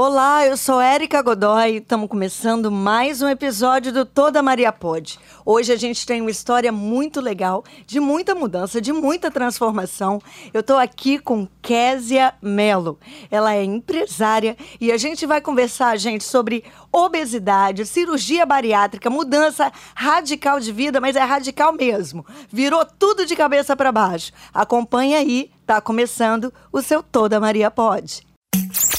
Olá, eu sou Érica Godoy. Estamos começando mais um episódio do Toda Maria Pode. Hoje a gente tem uma história muito legal, de muita mudança, de muita transformação. Eu estou aqui com Késia Mello. Ela é empresária e a gente vai conversar, gente, sobre obesidade, cirurgia bariátrica, mudança radical de vida, mas é radical mesmo. Virou tudo de cabeça para baixo. Acompanha aí, tá começando o seu Toda Maria Pode.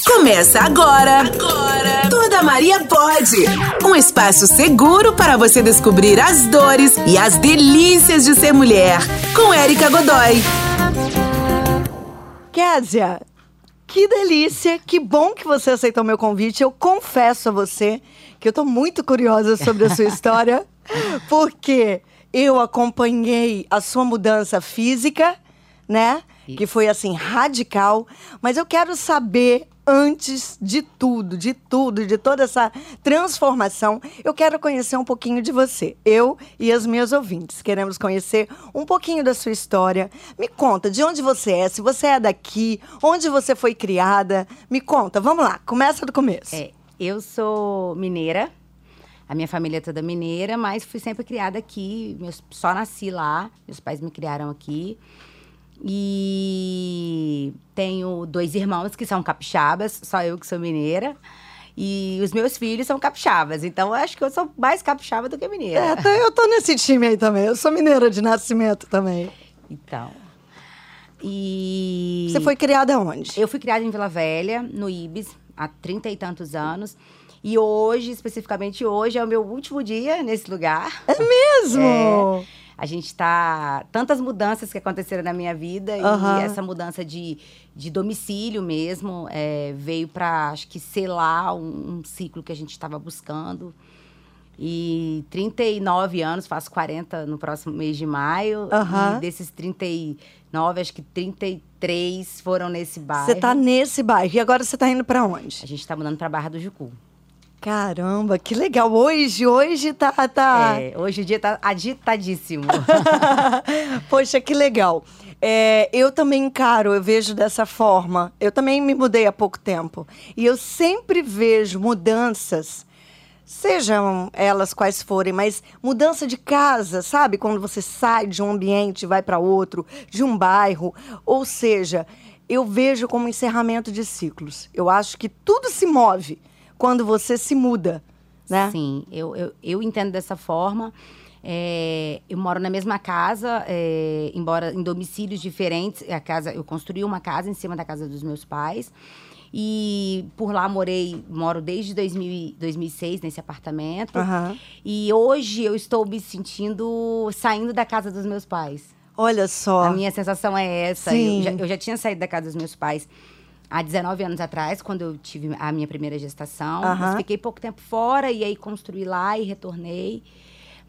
Começa agora. Agora. Toda Maria pode. Um espaço seguro para você descobrir as dores e as delícias de ser mulher. Com Érica Godoy. Késia, que delícia, que bom que você aceitou meu convite. Eu confesso a você que eu tô muito curiosa sobre a sua história, porque eu acompanhei a sua mudança física, né? Que foi assim radical, mas eu quero saber antes de tudo, de tudo, de toda essa transformação, eu quero conhecer um pouquinho de você. Eu e as minhas ouvintes queremos conhecer um pouquinho da sua história. Me conta de onde você é, se você é daqui, onde você foi criada. Me conta, vamos lá, começa do começo. É, eu sou mineira. A minha família é toda mineira, mas fui sempre criada aqui. Meus, só nasci lá. Meus pais me criaram aqui. E tenho dois irmãos que são capixabas, só eu que sou mineira. E os meus filhos são capixabas. Então, acho que eu sou mais capixaba do que mineira. É, então eu tô nesse time aí também. Eu sou mineira de nascimento também. Então. E. Você foi criada onde? Eu fui criada em Vila Velha, no Ibis, há trinta e tantos anos. E hoje, especificamente hoje, é o meu último dia nesse lugar. É mesmo? É a gente tá. Tantas mudanças que aconteceram na minha vida Aham. e essa mudança de, de domicílio mesmo é, veio para, acho que, selar um, um ciclo que a gente estava buscando. E 39 anos, faço 40 no próximo mês de maio. Aham. E desses 39, acho que 33 foram nesse bairro. Você tá nesse bairro. E agora você tá indo pra onde? A gente tá mudando pra Barra do Jucu. Caramba, que legal. Hoje, hoje tá. tá... É, hoje o dia tá agitadíssimo. Poxa, que legal. É, eu também encaro, eu vejo dessa forma. Eu também me mudei há pouco tempo. E eu sempre vejo mudanças, sejam elas quais forem, mas mudança de casa, sabe? Quando você sai de um ambiente e vai para outro, de um bairro. Ou seja, eu vejo como encerramento de ciclos. Eu acho que tudo se move quando você se muda, né? Sim, eu, eu, eu entendo dessa forma. É, eu moro na mesma casa, é, embora em domicílios diferentes. A casa, eu construí uma casa em cima da casa dos meus pais. E por lá morei, moro desde 2000, e- 2006 nesse apartamento. Aham. E hoje eu estou me sentindo saindo da casa dos meus pais. Olha só. A minha sensação é essa. Sim. Eu já, eu já tinha saído da casa dos meus pais há 19 anos atrás, quando eu tive a minha primeira gestação. Aham. Mas fiquei pouco tempo fora e aí construí lá e retornei.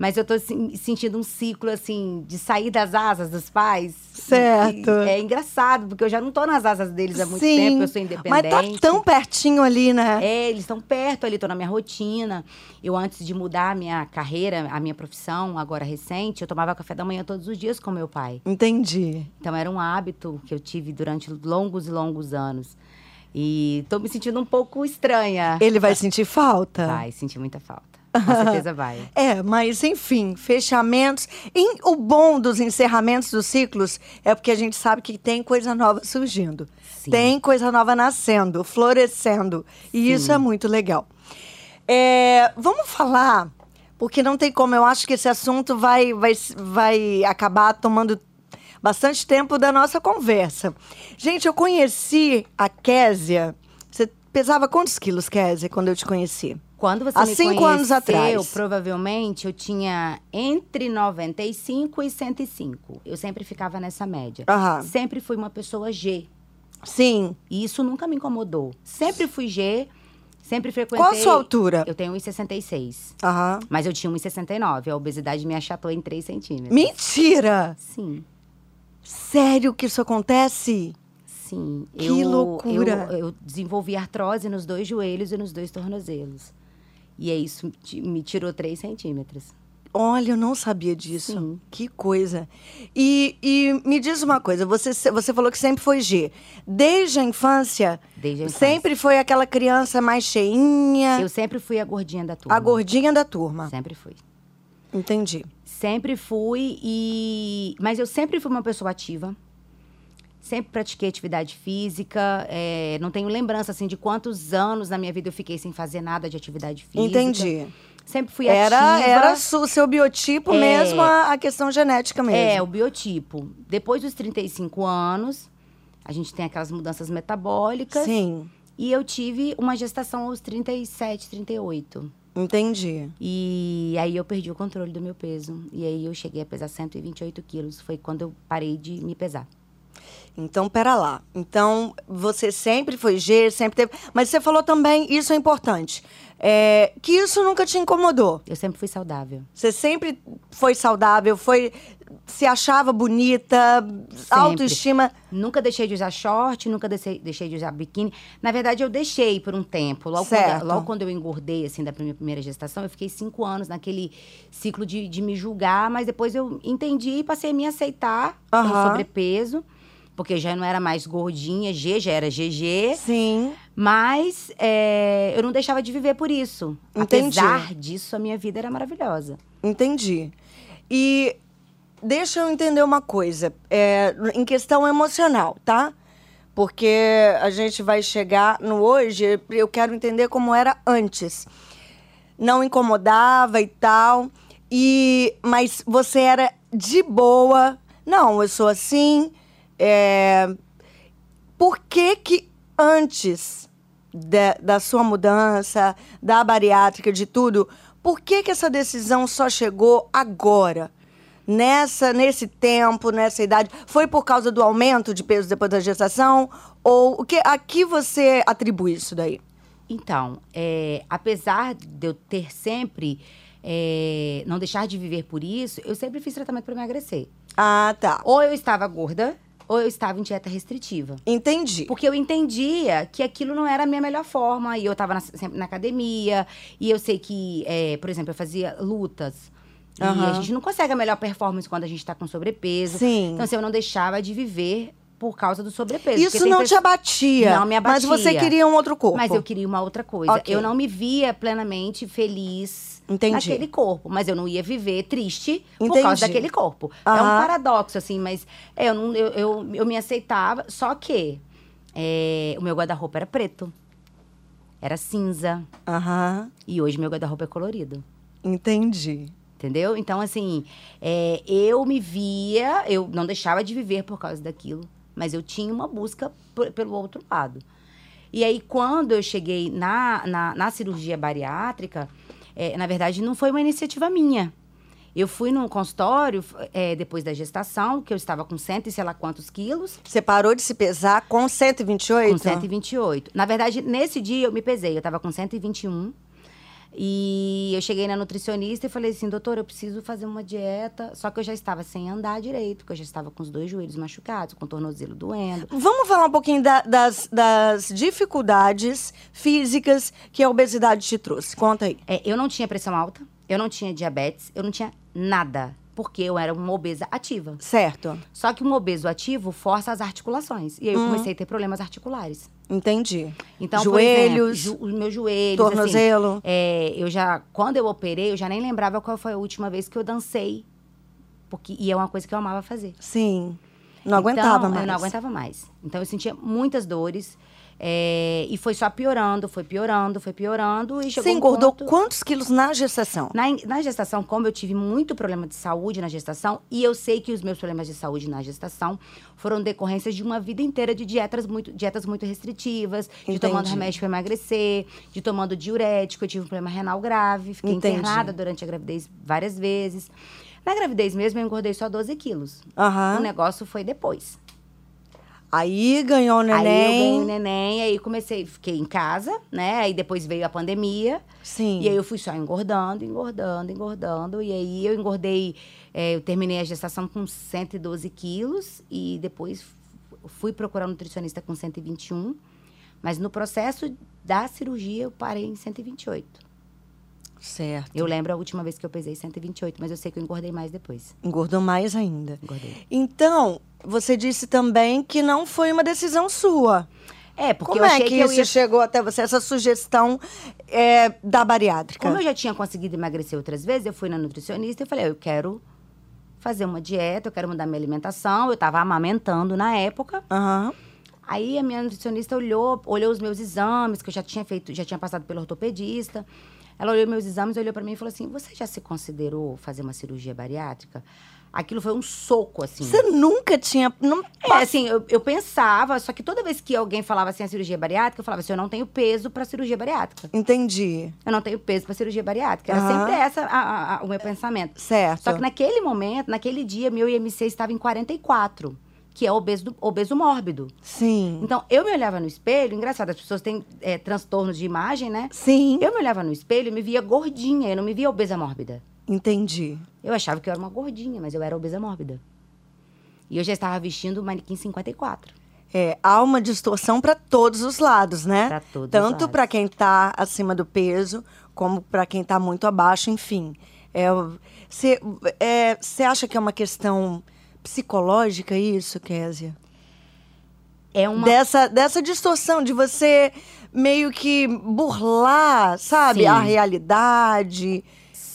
Mas eu tô assim, sentindo um ciclo, assim, de sair das asas dos pais. Certo. E é engraçado, porque eu já não tô nas asas deles há muito Sim, tempo, eu sou Mas independente. tá tão pertinho ali, né? É, eles estão perto ali, tô na minha rotina. Eu, antes de mudar a minha carreira, a minha profissão, agora recente, eu tomava café da manhã todos os dias com meu pai. Entendi. Então era um hábito que eu tive durante longos e longos anos. E tô me sentindo um pouco estranha. Ele vai sentir falta? Vai sentir muita falta. Com certeza vai. É, mas enfim, fechamentos. E o bom dos encerramentos dos ciclos é porque a gente sabe que tem coisa nova surgindo. Sim. Tem coisa nova nascendo, florescendo. E isso é muito legal. É, vamos falar, porque não tem como, eu acho que esse assunto vai, vai, vai acabar tomando bastante tempo da nossa conversa. Gente, eu conheci a Késia. Você pesava quantos quilos, Késia, quando eu te conheci? Quando você Há me cinco conheceu, anos atrás. provavelmente eu tinha entre 95 e 105. Eu sempre ficava nessa média. Aham. Sempre fui uma pessoa G. Sim. E isso nunca me incomodou. Sempre fui G, sempre frequentei... Qual a sua altura? Eu tenho 1,66. Aham. Mas eu tinha 1,69. A obesidade me achatou em 3 centímetros. Mentira! Sim, Sério que isso acontece? sim. Que eu, loucura. Eu, eu desenvolvi artrose nos dois joelhos e nos dois tornozelos. E é isso, me tirou 3 centímetros. Olha, eu não sabia disso. Sim. Que coisa. E, e me diz uma coisa, você, você falou que sempre foi G. Desde a infância, Desde a infância. sempre foi aquela criança mais cheinha, Eu sempre fui a gordinha da turma. a gordinha da turma. Sempre fui. Entendi. Sempre fui e. Mas eu sempre fui uma pessoa ativa. Sempre pratiquei atividade física. é, Não tenho lembrança assim de quantos anos na minha vida eu fiquei sem fazer nada de atividade física. Entendi. Sempre fui Era, ativa. era o seu biotipo É. mesmo, a, a questão genética mesmo. É, o biotipo. Depois dos 35 anos, a gente tem aquelas mudanças metabólicas. Sim, E eu tive uma gestação aos 37, 38. entendi. E aí eu perdi o controle do meu peso. E aí eu cheguei a pesar 128 quilos. Foi quando eu parei de me pesar. Então, pera lá. Então, você sempre foi G, sempre teve. Mas você falou também, isso é importante, é, que isso nunca te incomodou. Eu sempre fui saudável. Você sempre foi saudável, foi. Se achava bonita, autoestima. Nunca deixei de usar short, nunca deixei, deixei de usar biquíni. Na verdade, eu deixei por um tempo. Logo, Certo. Quando, logo quando eu engordei, assim, da minha primeira gestação, eu fiquei cinco anos naquele ciclo de, de me julgar, mas depois eu entendi e passei a me aceitar com Aham. sobrepeso. Porque já não era mais gordinha, G já era GG. Sim. Mas é, eu não deixava de viver por isso. Entendi. Apesar disso, a minha vida era maravilhosa. Entendi. E deixa eu entender uma coisa, é, em questão emocional, tá? Porque a gente vai chegar no hoje, eu quero entender como era antes. Não incomodava e tal. E mas você era de boa. Não, eu sou assim. É, Por que que antes da, da sua mudança, da bariátrica, de tudo, por que que essa decisão só chegou agora? Nessa, nesse tempo, nessa idade, foi por causa do aumento de peso depois da gestação? Ou o que, a que você atribui isso daí? Então, é, apesar de eu ter sempre. é, não deixar de viver por isso, eu sempre fiz tratamento para emagrecer. Ah, tá. Ou eu estava gorda, ou eu estava em dieta restritiva. Entendi. Porque eu entendia que aquilo não era a minha melhor forma. E eu estava sempre na academia. E eu sei que, é, por exemplo, eu fazia lutas. E Aham. a gente não consegue a melhor performance quando a gente está com sobrepeso. Sim. Então, assim, eu não deixava de viver por causa do sobrepeso. Isso não te abatia. Não me Mas você abatia. queria um outro corpo. Mas eu queria uma outra coisa. Ok. Eu não me via plenamente feliz Entendi. naquele corpo. Mas eu não ia viver triste por Entendi. causa daquele corpo. É um paradoxo, assim, mas é, eu, não, eu, eu, eu me aceitava. Só que é, o meu guarda-roupa era preto. Era cinza. Aham. E hoje meu guarda-roupa é colorido. Entendi. Entendeu? Então, assim, é, eu me via, eu não deixava de viver por causa daquilo, mas eu tinha uma busca pelo outro lado. E aí, quando eu cheguei na, na, na cirurgia bariátrica, é, na verdade, não foi uma iniciativa minha. Eu fui num consultório é, depois da gestação, que eu estava com cento e sei lá quantos quilos, Você parou de se pesar com 128? com 128. Na verdade, nesse dia eu me pesei, eu estava com 121. E eu cheguei na nutricionista e falei assim, doutor, eu preciso fazer uma dieta. Só que eu já estava sem andar direito, porque eu já estava com os dois joelhos machucados, com o tornozelo doendo. Vamos falar um pouquinho da- das, das dificuldades físicas que a obesidade te trouxe. Conta aí. É, eu não tinha pressão alta, eu não tinha diabetes, eu não tinha nada. Porque eu era uma obesa ativa. Certo. Só que um obeso ativo força as articulações. E aí eu comecei a ter problemas articulares. Entendi. Então, Joelhos, exemplo, os meus joelhos, assim, tornozelo. é, eu já, quando eu operei, eu já nem lembrava qual foi a última vez que eu dancei. Porque, e é uma coisa que eu amava fazer. Sim. Não aguentava então, mais. Eu não aguentava mais. Então eu sentia muitas dores. É, e foi só piorando, foi piorando, foi piorando. E chegou Você um engordou ponto- quantos quilos na gestação? na, na gestação, como eu tive muito problema de saúde na gestação, e eu sei que os meus problemas de saúde na gestação foram decorrências de uma vida inteira de dietas muito, dietas muito restritivas, de tomando Entendi. remédio para emagrecer, de tomando diurético. Eu tive um problema renal grave, fiquei Entendi. internada durante a gravidez várias vezes. Na gravidez mesmo, eu engordei só 12 quilos. Aham. O negócio foi depois. Aí ganhou o Aí eu ganhei neném. o neném, aí comecei, fiquei em casa, né? Aí depois veio a pandemia. Sim. E aí eu fui só engordando, engordando, engordando. E aí eu engordei, é, eu terminei a gestação com 112 quilos e depois fui procurar um nutricionista com 121. Mas no processo da cirurgia eu parei em 128. Certo. Eu lembro a última vez que eu pesei 128, mas eu sei que eu engordei mais depois. Engordou mais ainda. Engordei. Então, você disse também que não foi uma decisão sua. É, porque Como eu é achei que, que, eu isso ia chegou até você, essa sugestão é, da bariátrica? Como eu já tinha conseguido emagrecer outras vezes, eu fui na nutricionista e falei, eu quero fazer uma dieta, eu quero mudar minha alimentação. Eu estava amamentando na época. Aham. Aí a minha nutricionista olhou, olhou os meus exames, que eu já tinha feito, já tinha passado pelo ortopedista. Ela olhou meus exames, olhou para mim e falou assim: "Você já se considerou fazer uma cirurgia bariátrica?" Aquilo foi um soco assim. Você nunca tinha. Não, É, assim, eu, eu pensava, só que toda vez que alguém falava assim a cirurgia bariátrica, eu falava assim: "Eu não tenho peso para cirurgia bariátrica. Entendi. Eu não tenho peso para cirurgia bariátrica." Era Aham. sempre essa a- a- a- o meu pensamento. Certo. Só que naquele momento, naquele dia, meu IMC estava em 44, que é obeso, do- obeso mórbido. Sim. Então, eu me olhava no espelho, engraçado, as pessoas têm é, transtornos de imagem, né? Sim. Eu me olhava no espelho e me via gordinha, eu não me via obesa mórbida. Entendi. Eu achava que eu era uma gordinha, mas eu era obesa mórbida. E eu já estava vestindo o manequim 54. É, há uma distorção para todos os lados, né? Pra todos os Tanto para quem tá acima do peso, como para quem tá muito abaixo, enfim. Você é, cê acha que é uma questão psicológica isso, Késia? É uma. Dessa, dessa distorção de você meio que burlar, sabe? Sim. A realidade.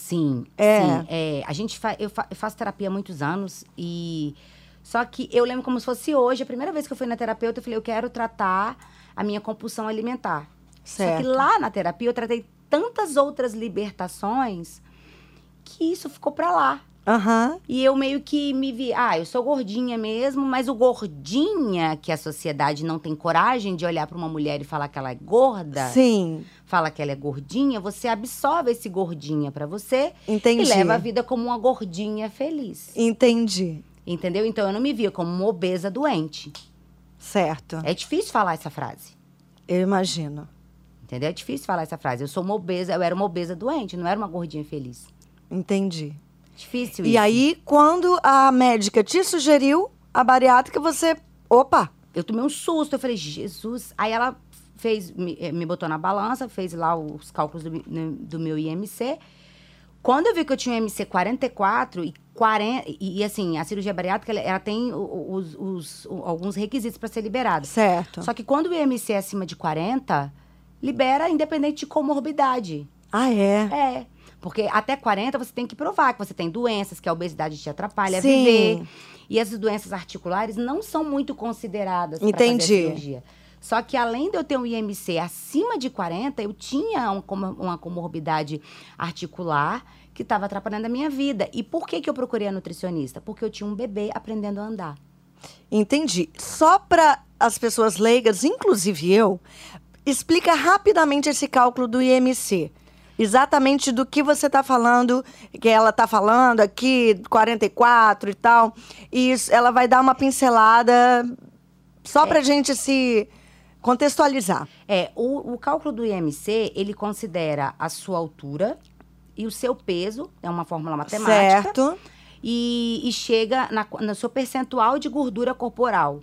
Sim, É. sim. É, a gente fa... eu, fa- eu faço terapia há muitos anos e. Só que eu lembro como se fosse hoje, a primeira vez que eu fui na terapeuta, eu falei, eu quero tratar a minha compulsão alimentar. Só Certo. que lá na terapia eu tratei tantas outras libertações que isso ficou pra lá. Aham. E eu meio que me vi, ah, eu sou gordinha mesmo, mas o gordinha que a sociedade não tem coragem de olhar pra uma mulher e falar que ela é gorda, Sim, fala que ela é gordinha, você absorve esse gordinha pra você entendi. e leva a vida como uma gordinha feliz. Entendi. Entendeu? Então eu não me via como uma obesa doente. Certo. É difícil falar essa frase. Eu imagino. Entendeu? É difícil falar essa frase. Eu sou uma obesa, eu era uma obesa doente, não era uma gordinha feliz. Entendi. Difícil E isso. aí, quando a médica te sugeriu a bariátrica, você. Opa! Eu tomei um susto, eu falei, Jesus. Aí ela fez, me, eh, me botou na balança, fez lá os cálculos do, no- do meu IMC. Quando eu vi que eu tinha um IMC 44 e 40. E, e, assim, a cirurgia bariátrica, ela, ela tem os, os- o- alguns requisitos para ser liberada. Certo. Só que quando o IMC é acima de 40, libera independente de comorbidade. Ah, é? É. Porque até 40 você tem que provar que você tem doenças, que a obesidade te atrapalha a Sim. viver. E as doenças articulares não são muito consideradas para fazer a cirurgia. Só que além de eu ter um IMC acima de 40, eu tinha um uma comorbidade articular que estava atrapalhando a minha vida. E por que, que eu procurei a nutricionista? Porque eu tinha um bebê aprendendo a andar. Entendi. Só para as pessoas leigas, inclusive eu, explica rapidamente esse cálculo do IMC. Exatamente do que você está falando, que ela está falando aqui, 44 e tal. E isso, ela vai dar uma pincelada só para gente se contextualizar. É, o, o cálculo do IMC, ele considera a sua altura e o seu peso, é uma fórmula matemática. Certo? e, e chega na, no seu percentual de gordura corporal.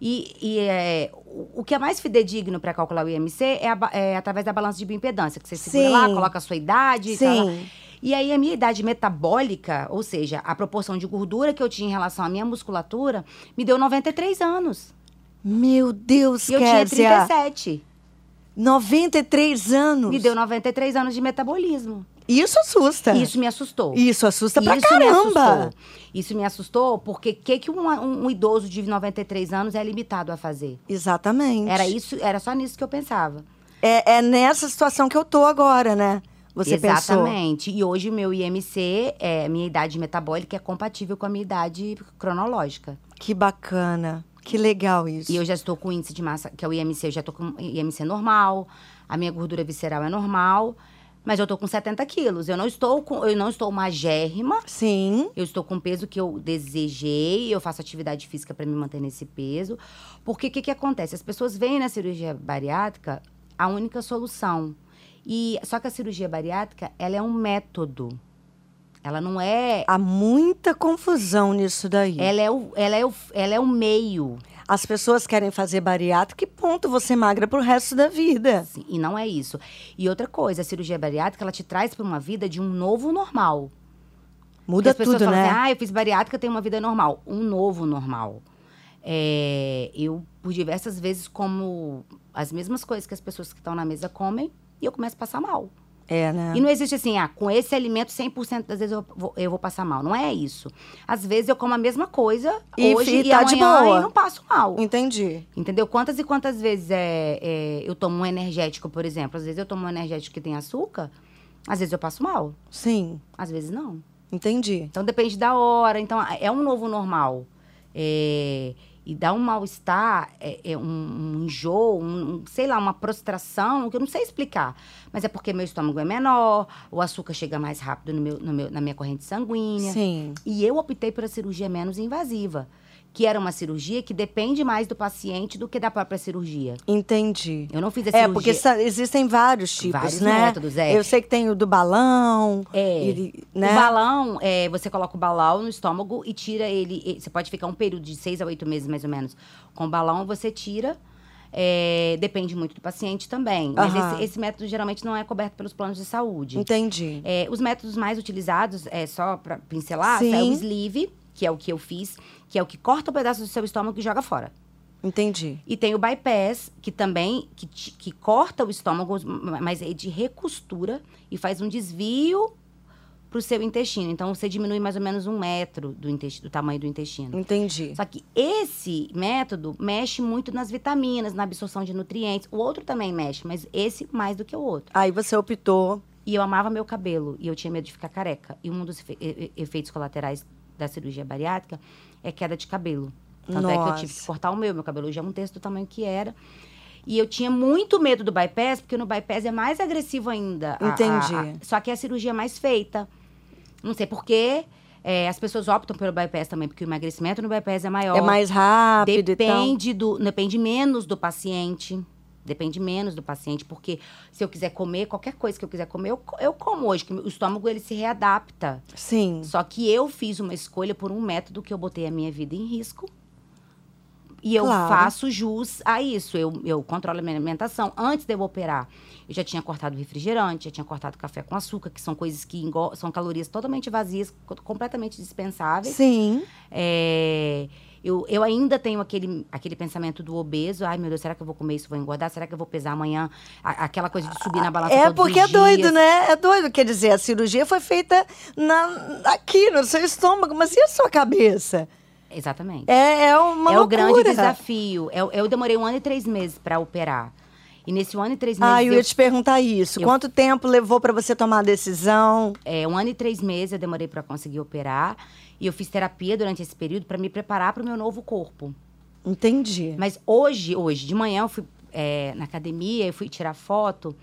E, e, é, o, que é mais fidedigno para calcular o IMC é, a é através da balança de bioimpedância, que você segura Sim. lá, coloca a sua idade e tal. Sim. E aí a minha idade metabólica, ou seja, a proporção de gordura que eu tinha em relação à minha musculatura, me deu 93 anos. Meu Deus, E eu tinha Kézia. 37. 93 anos. Me deu 93 anos de metabolismo. Isso assusta. Isso me assustou. Isso assusta pra Isso me caramba. assustou. Isso me assustou porque o que, que um, um- um idoso de 93 anos é limitado a fazer? Exatamente. Era isso, era só nisso que eu pensava. É, é nessa situação que eu tô agora, né? Você pensou. Exatamente. E hoje o meu IMC, é, minha idade metabólica é compatível com a minha idade cronológica. Que bacana. Que legal isso. E eu já estou com índice de massa, que é o IMC, eu já estou com IMC normal, a minha gordura visceral é normal, mas eu estou com 70 quilos. Eu não estou com, eu não estou magérrima, Sim. Eu estou com o peso que eu desejei, eu faço atividade física para me manter nesse peso. Porque o que, que acontece? As pessoas veem na cirurgia bariátrica a única solução. E só que a cirurgia bariátrica, ela é um método. Ela não é, Há muita confusão nisso daí. ela é o, ela é o, ela é o meio. As pessoas querem fazer bariátrica, que ponto você magra pro resto da vida. Sim, e não é isso. E outra coisa, a cirurgia bariátrica, ela te traz para uma vida de um novo normal. Muda as pessoas tudo, falam né? assim, ah, eu fiz bariátrica, eu tenho uma vida normal. Um novo normal. É, eu, por diversas vezes, como as mesmas coisas que as pessoas que estão na mesa comem, e eu começo a passar mal. É, né? E não existe assim, ah, com esse alimento 100% das vezes eu vou, eu vou passar mal. Não é isso. Às vezes eu como a mesma coisa E hoje fi- e tá de boa. e não passo mal. Entendi. Entendeu? Quantas e quantas vezes é, é, eu tomo um energético, por exemplo? Às vezes eu tomo um energético que tem açúcar, às vezes eu passo mal, Sim, às vezes não. entendi. Então depende da hora. Então é um novo normal. É, e dá um mal-estar, é, é um, um enjoo, um, um, sei lá, uma prostração, que eu não sei explicar. Mas é porque meu estômago é menor, o açúcar chega mais rápido no meu, no meu- na minha corrente sanguínea. Sim. E eu optei por a cirurgia menos invasiva, que era uma cirurgia que depende mais do paciente do que da própria cirurgia. Entendi. Eu não fiz a É, cirurgia. porque sa- existem vários tipos, Vários né? métodos, é. Eu sei que tem o do balão. É. e- né? O balão, é, você coloca o balão no estômago e tira ele. Você pode ficar um período de seis a oito meses, mais ou menos. Com o balão, você tira. é, depende muito do paciente também. Mas Aham. esse, esse método geralmente não é coberto pelos planos de saúde. Entendi. É, os métodos mais utilizados, é, só para pincelar, Sim. é o sleeve, que é o que eu fiz, que é o que corta o pedaço do seu estômago e joga fora. Entendi. E tem o bypass, que também que, que corta o estômago, mas é de recostura e faz um desvio para o seu intestino. Então você diminui mais ou menos um metro do, do tamanho do intestino. Entendi. Só que esse método mexe muito nas vitaminas, na absorção de nutrientes. O outro também mexe, mas esse mais do que o outro. Aí você optou. E eu amava meu cabelo e eu tinha medo de ficar careca. E um dos efe- efeitos colaterais da cirurgia bariátrica é queda de cabelo. Tanto é que eu tive que Nossa. cortar o meu. Meu cabelo já é um terço do tamanho que era. E eu tinha muito medo do bypass, porque no bypass é mais agressivo ainda. a- a- Entendi. a- só que é a cirurgia mais feita. Não sei porquê. É, as pessoas optam pelo bypass também, porque o emagrecimento no bypass é maior. É mais rápido e tal. Depende do, depende menos do paciente. Depende menos do paciente, porque se eu quiser comer, qualquer coisa que eu quiser comer, eu, eu como hoje, que o estômago ele se readapta. Sim. Só que eu fiz uma escolha por um método que eu botei a minha vida em risco. E eu Claro. faço jus a isso. Eu, eu controlo a minha alimentação. Antes de eu operar, eu já tinha cortado refrigerante, já tinha cortado café com açúcar, que são coisas que são calorias totalmente vazias, co- completamente dispensáveis. Sim. É, eu, eu ainda tenho aquele, aquele pensamento do obeso. Ai, meu Deus, será que eu vou comer isso? Vou engordar? Será que eu vou pesar amanhã? A- aquela coisa de subir na balança É todos porque é doido, né? É doido. Quer dizer, a cirurgia foi feita na, aqui, no seu estômago, mas e a sua cabeça? Exatamente. É, é uma é o loucura. grande desafio. Eu, eu demorei um ano e três meses para operar. E nesse um ano e três meses, Ah, eu eu- ia te perguntar isso. eu- Quanto tempo levou pra você tomar a decisão? é, um ano e três meses eu demorei para conseguir operar. E eu fiz terapia durante esse período para me preparar para o meu novo corpo. Entendi. Mas hoje, hoje, de manhã eu fui é, na academia, eu fui tirar foto.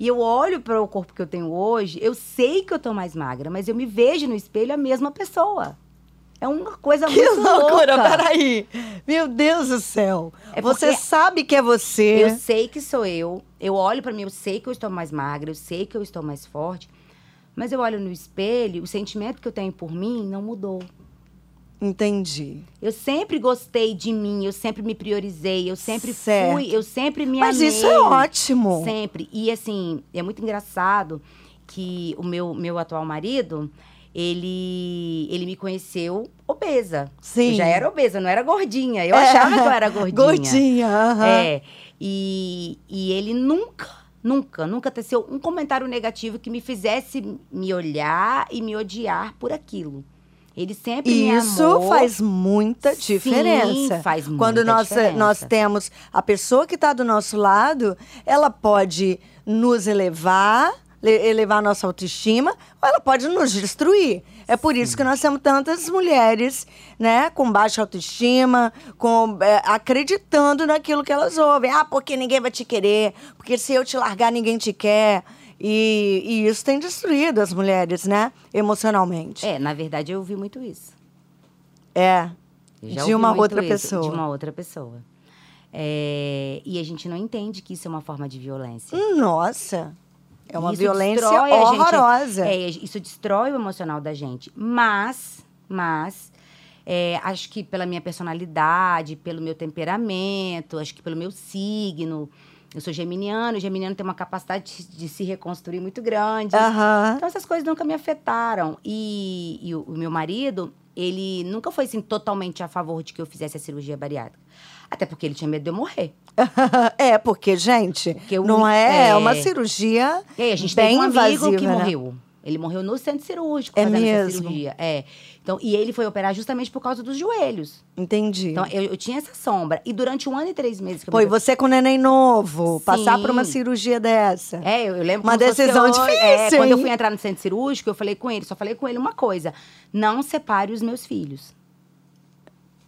E eu olho para o corpo que eu tenho hoje, eu sei que eu tô mais magra, mas eu me vejo no espelho a mesma pessoa. É uma coisa Que muito loucura, louca. peraí. Meu Deus do céu. É você sabe que é você. Eu sei que sou eu. Eu olho pra mim, eu sei que eu estou mais magra, eu sei que eu estou mais forte. Mas eu olho no espelho, o sentimento que eu tenho por mim não mudou. Entendi. Eu sempre gostei de mim, eu sempre me priorizei, eu sempre Certo. fui, eu sempre me Mas amei. isso é ótimo. Sempre. E assim, é muito engraçado que o meu, meu atual marido, ele, ele me conheceu obesa. Sim. Eu já era obesa, não era gordinha. Eu É. achava que eu era gordinha. Gordinha, aham. É. E, e ele nunca, nunca, nunca teceu um comentário negativo que me fizesse me olhar e me odiar por aquilo. Ele sempre me Isso amou. faz muita Sim, diferença. faz Quando muita nós, diferença. nós temos a pessoa que está do nosso lado, ela pode nos elevar, le- elevar a nossa autoestima, ou ela pode nos destruir. É por isso que nós temos tantas mulheres, né, com baixa autoestima, com, é, acreditando naquilo que elas ouvem. Ah, porque ninguém vai te querer, porque se eu te largar, ninguém te quer. E, e isso tem destruído as mulheres, né, emocionalmente. É, na verdade, eu ouvi muito isso. É. Já De uma outra isso, pessoa. De uma outra pessoa. É, e a gente não entende que isso é uma forma de violência. Nossa. É uma Isso violência destrói a gente. horrorosa. É, isso destrói o emocional da gente. Mas, mas, É, acho que pela minha personalidade, pelo meu temperamento, acho que pelo meu signo. Eu sou geminiano, e geminiano tem uma capacidade de, de se reconstruir muito grande. Aham. Então essas coisas nunca me afetaram. E, e o, o meu marido, ele nunca foi assim totalmente a favor de que eu fizesse a cirurgia bariátrica. Até porque ele tinha medo de eu morrer. é, porque, gente, Porque o- não é, é. uma cirurgia E aí, a gente bem teve um amigo invasiva, que né? morreu. Ele morreu no centro cirúrgico É fazendo essa mesmo? cirurgia. É. Então, e ele foi operar justamente por causa dos joelhos. Entendi. Então, eu, eu tinha essa sombra. E durante um ano e três meses que eu Pô, e você com neném novo, passar por uma Sim. cirurgia dessa. É, eu, eu lembro Uma decisão hoje. difícil, É, quando eu fui entrar no centro cirúrgico, eu falei com ele, só falei com ele uma coisa: não separe os meus filhos.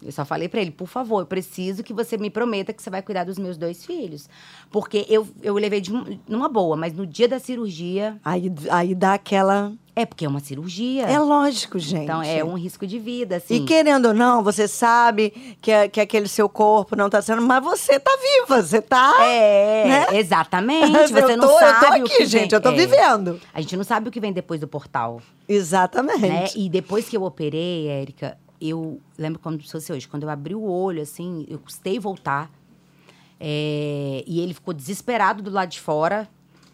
Eu só falei pra ele, por favor, eu preciso que você me prometa que você vai cuidar dos meus dois filhos. Porque eu, eu levei de um- numa boa, mas no dia da cirurgia. Aí, aí dá aquela. É porque é uma cirurgia. É lógico, gente. Então é um risco de vida, assim. E querendo ou não, você sabe que, é- que aquele seu corpo não tá sendo. Mas você tá viva, você tá. É, né? exatamente. Eu Você não tô- eu tô sabe aqui, gente, vem. eu tô É. vivendo. A gente não sabe o que vem depois do portal. Exatamente. né? E depois que eu operei, Érica, eu lembro como se fosse hoje, quando eu abri o olho, assim, eu custei voltar. É, e ele ficou desesperado do lado de fora,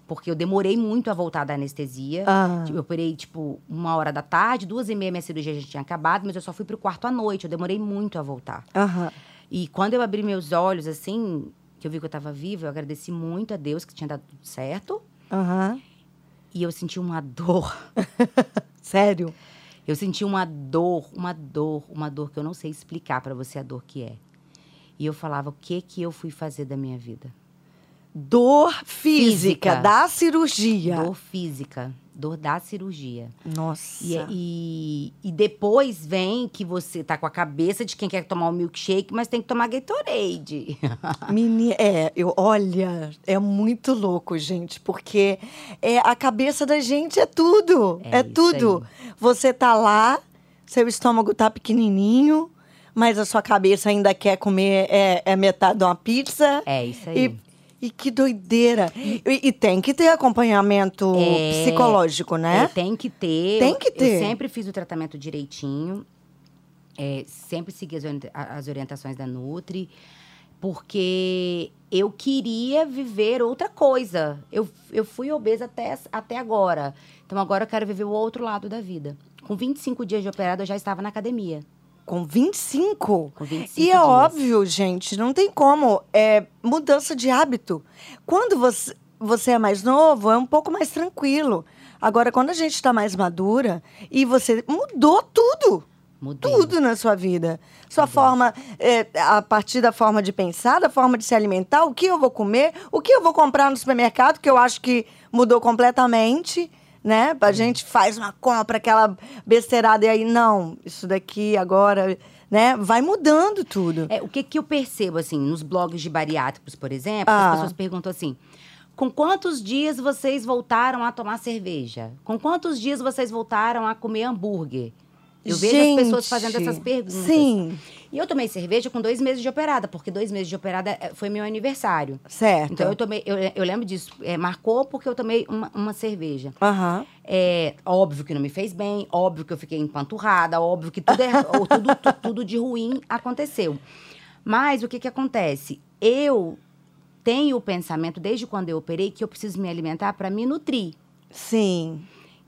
porque eu demorei muito a voltar da anestesia. Ah. Tipo, Eu operei, tipo, uma hora da tarde, duas e meia minha cirurgia já tinha acabado, mas eu só fui pro quarto à noite. Eu demorei muito a voltar. Aham. E quando eu abri meus olhos, assim, que eu vi que eu tava viva, eu agradeci muito a Deus que tinha dado tudo certo. Aham. E eu senti uma dor. Sério? Eu senti uma dor, uma dor, uma dor que eu não sei explicar pra você a dor que é. E eu falava, o que que eu fui fazer da minha vida? Dor física, Física. da cirurgia. Dor física, dor da cirurgia. Nossa. E, e, e depois vem que você tá com a cabeça de quem quer tomar o milkshake, mas tem que tomar Gatorade. Meni, é, eu, olha, é muito louco, gente, porque é, a cabeça da gente é tudo. É É, tudo. Você tá lá, seu estômago tá pequenininho, mas a sua cabeça ainda quer comer é, é metade de uma pizza. É isso aí. E, e que doideira. E, e tem que ter acompanhamento É, psicológico, né? É, tem que ter. Tem que ter. Eu sempre fiz o tratamento direitinho. é, sempre segui as, as orientações da Nutri. Porque eu queria viver outra coisa. Eu, eu fui obesa até, até agora. Então agora eu quero viver o outro lado da vida. Com 25 dias de operado, eu já estava na academia. Com 25? Com 25 E é dias. óbvio, gente, não tem como. É mudança de hábito. Quando você, você é mais novo, é um pouco mais tranquilo. Agora, quando a gente está mais madura e você mudou tudo. Mudei. Tudo na sua vida. Sua forma, é, a partir da forma de pensar, da forma de se alimentar, o que eu vou comer, o que eu vou comprar no supermercado, que eu acho que mudou completamente, né? A gente faz uma compra, aquela besteirada, e aí, não, isso daqui agora, né? Vai mudando tudo. É, o que, que eu percebo, assim, nos blogs de bariátricos, por exemplo, Ah. as pessoas perguntam assim: com quantos dias vocês voltaram a tomar cerveja? Com quantos dias vocês voltaram a comer hambúrguer? Eu vejo as pessoas fazendo essas perguntas. Sim, E eu tomei cerveja com dois meses de operada, porque dois meses de operada eh, foi meu aniversário. certo. Então eu tomei, eu, eu lembro disso, é, marcou porque eu tomei uma, uma cerveja. Aham. É óbvio que não me fez bem, óbvio que eu fiquei empanturrada, óbvio que tudo, é, tudo, tu- tudo de ruim aconteceu. Mas o que, que acontece? Eu tenho o pensamento, desde quando eu operei, que eu preciso me alimentar para me nutrir. Sim.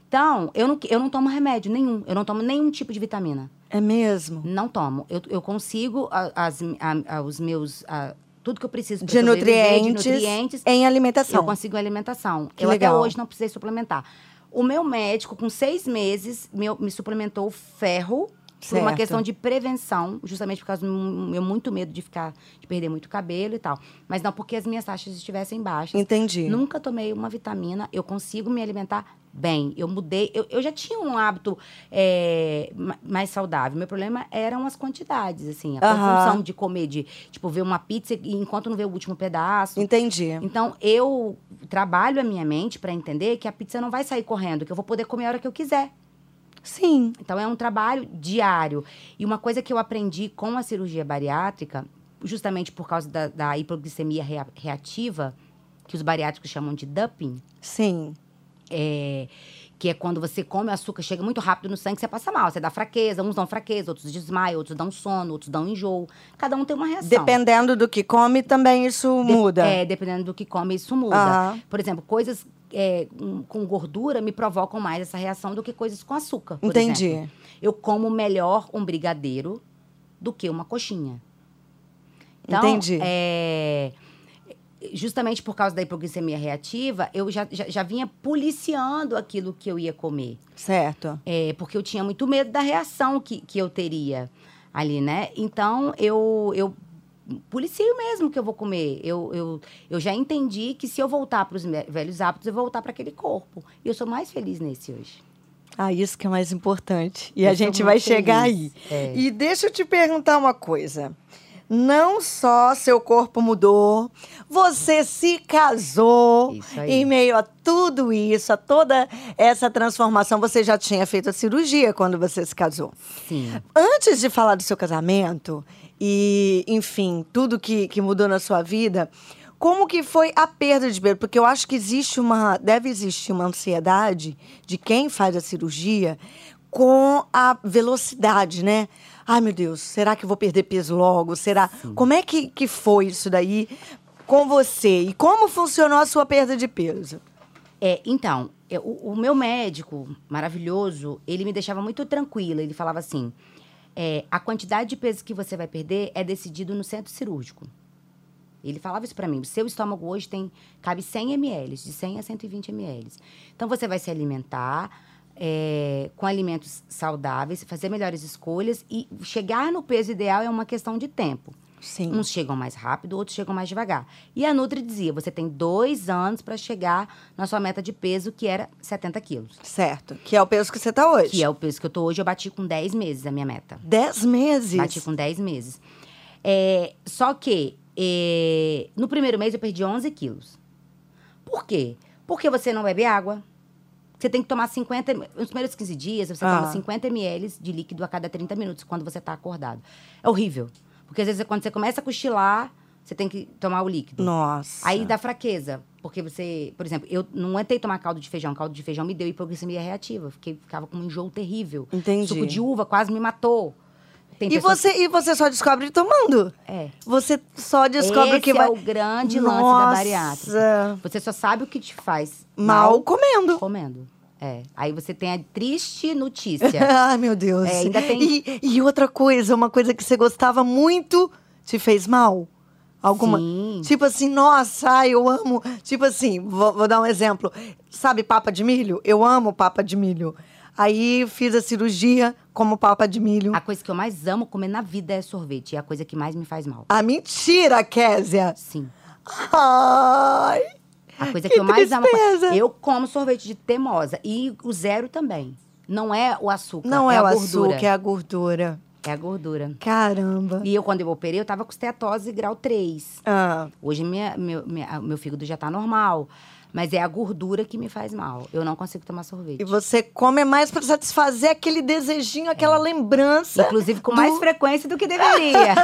Então, eu não, eu não tomo remédio nenhum, eu não tomo nenhum tipo de vitamina. É mesmo. Não tomo. Eu, eu consigo as, a- os meus. a- tudo que eu preciso De nutrientes, de nutrientes em alimentação. eu consigo alimentação. Que eu legal. até hoje não precisei suplementar. O meu médico, com seis meses, me, me suplementou ferro por uma Certo. questão de prevenção, justamente por causa do meu muito medo de ficar, de perder muito cabelo e tal. Mas não porque as minhas taxas estivessem baixas. Entendi. Nunca tomei uma vitamina, eu consigo me alimentar bem. Eu mudei, eu, eu já tinha um hábito é, ma- mais saudável. Meu problema eram as quantidades, assim, a Aham. compulsão de comer, de tipo ver uma pizza e enquanto não vê o último pedaço. Entendi. Então, eu trabalho a minha mente para entender que a pizza não vai sair correndo, que eu vou poder comer a hora que eu quiser. Sim. Então, é um trabalho diário. E uma coisa que eu aprendi com a cirurgia bariátrica, justamente por causa da, da hipoglicemia rea- reativa, que os bariátricos chamam de dumping, Sim. É, Que é quando você come o açúcar, chega muito rápido no sangue, você passa mal. Você dá fraqueza, uns dão fraqueza, outros desmaiam, outros dão sono, outros dão enjoo. Cada um tem uma reação. Dependendo do que come, também isso De- muda. É, dependendo do que come, isso muda. Aham. Por exemplo, coisas é, com- gordura me provocam mais essa reação do que coisas com açúcar. Entendi. exemplo. Eu como melhor um brigadeiro do que uma coxinha. Então, Entendi. é, justamente por causa da hipoglicemia reativa, eu já, já, já vinha policiando aquilo que eu ia comer. Certo. É, porque eu tinha muito medo da reação que, que eu teria ali, né? Então, eu, eu policio mesmo que eu vou comer. Eu, eu, eu já entendi que se eu voltar para os velhos hábitos, eu vou voltar para aquele corpo. E eu sou mais feliz nesse hoje. Ah, isso que é mais importante. E Eu a gente vai chegar feliz. aí. É. E deixa eu te perguntar uma coisa. Não só seu corpo mudou, você se casou em meio a tudo isso, a toda essa transformação. Você já tinha feito a cirurgia quando você se casou. Sim. Antes de falar do seu casamento e, enfim, tudo que, que mudou na sua vida, como que foi a perda de peso? Porque eu acho que existe uma, deve existir uma ansiedade de quem faz a cirurgia com a velocidade, né? Ai, meu Deus, será que eu vou perder peso logo? Será? Como é que, que foi isso daí com você? E como funcionou a sua perda de peso? É, então, eu- o, o meu médico maravilhoso, ele me deixava muito tranquila. Ele falava assim: é, a quantidade de peso que você vai perder é decidido no centro cirúrgico. Ele falava isso pra mim. O seu estômago hoje tem cabe 100 ml, de 100 a 120 ml. Então você vai se alimentar é, com alimentos saudáveis, fazer melhores escolhas e chegar no peso ideal é uma questão de tempo. Sim. Uns chegam mais rápido, outros chegam mais devagar. E a Nutri dizia: você tem dois anos para chegar na sua meta de peso, que era 70 quilos. Certo. Que é o peso que você tá hoje. Que é o peso que eu tô hoje, eu bati com 10 meses a minha meta. Dez meses. Bati com 10 meses. É, só que é, no primeiro mês eu perdi 11 quilos. Por quê? Porque você não bebe água. Você tem que tomar 50... Nos primeiros 15 dias, você Ah. toma 50 ml de líquido a cada 30 minutos, quando você tá acordado. É horrível. Porque às vezes quando você começa a cochilar, você tem que tomar o líquido. Nossa. Aí dá fraqueza. Porque você, por exemplo, eu não aguentei tomar caldo de feijão. Caldo de feijão me deu hipoglicemia reativa. Fiquei, ficava com um enjoo terrível. Entendi. Suco de uva quase me matou. Tem E você, e você só descobre tomando. que- É. Você só descobre Esse que vai. é o grande lance da Nossa. bariátrica. Você só sabe o que te faz Mal comendo. comendo. É. Aí você tem a triste notícia. Ai, meu Deus. É, ainda tem- e, e outra coisa, uma coisa que você gostava muito, te fez mal? Alguma? Sim. Tipo assim, nossa, ai, eu amo. Tipo assim, vou, vou dar um exemplo. Sabe papa de milho? Eu amo papa de milho. Aí fiz a cirurgia como papa de milho. A coisa que eu mais amo comer na vida é sorvete. É a coisa que mais me faz mal. Ah, mentira, Késia! Sim. Ai! A coisa Que que, eu mais amo. tristeza. Eu como sorvete de teimosa. E o zero também. Não é o açúcar. Não é, a o gordura. açúcar, é a gordura. É a gordura. Caramba. E eu, quando eu operei, eu tava com esteatose grau 3. Ah, Hoje, minha, meu, minha- meu fígado já tá normal. Mas é a gordura que me faz mal. Eu não consigo tomar sorvete. e você come mais pra satisfazer aquele desejinho, aquela lembrança. Inclusive com mais do- frequência do que deveria.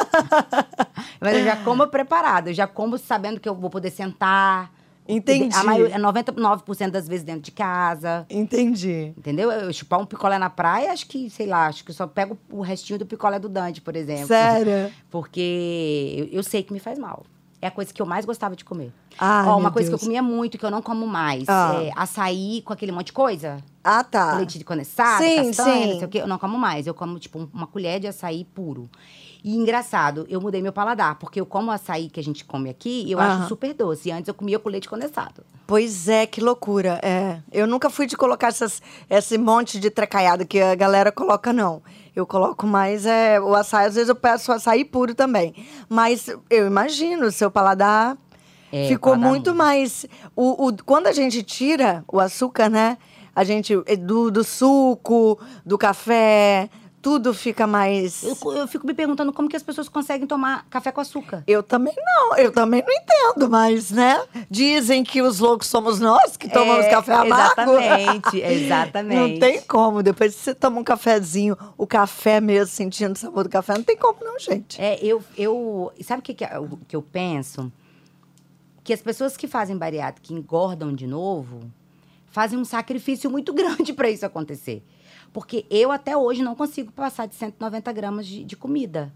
Mas eu já como preparada. Eu já como sabendo que eu vou poder sentar. Entendi. A maioria, 99% das vezes dentro de casa. Entendi. Entendeu? Eu chupar um picolé na praia, acho que, sei lá, acho que eu só pego o restinho do picolé do Dante, por exemplo. Sério? Porque eu, eu sei que me faz mal. É a coisa que eu mais gostava de comer. Ai, Ó, uma coisa Deus. que eu comia muito, que eu não como mais. Ah. É açaí com aquele monte de coisa. Ah, tá. Leite de condensado, Sim, castanha, sim. não sei o quê. Eu não como mais. Eu como, tipo, um- uma colher de açaí puro. E engraçado, eu mudei meu paladar. Porque eu como açaí que a gente come aqui eu Aham. acho super doce. E antes eu comia com leite condensado. Pois é, que loucura. É. Eu nunca fui de colocar essas, esse monte de trecaiada que a galera coloca, não. Eu coloco mais é, o açaí, às vezes eu peço açaí puro também. Mas eu imagino, o seu paladar É, ficou paladar muito mais. O, o- quando a gente tira o açúcar, né? A gente. é, Do, do suco, do café, tudo fica mais. Eu, eu fico me perguntando como que as pessoas conseguem tomar café com açúcar. Eu também não, eu também não entendo, mas, né? Dizem que os loucos somos nós que tomamos É, café amargo. Exatamente, exatamente. Não tem como. Depois que você toma um cafezinho, o café mesmo, sentindo o sabor do café, não tem como, não, gente. É, eu, eu. Sabe o que, que, o que eu penso? Que as pessoas que fazem bariátrica, que engordam de novo, fazem um sacrifício muito grande para isso acontecer. Porque eu até hoje não consigo passar de 190 gramas de, de comida.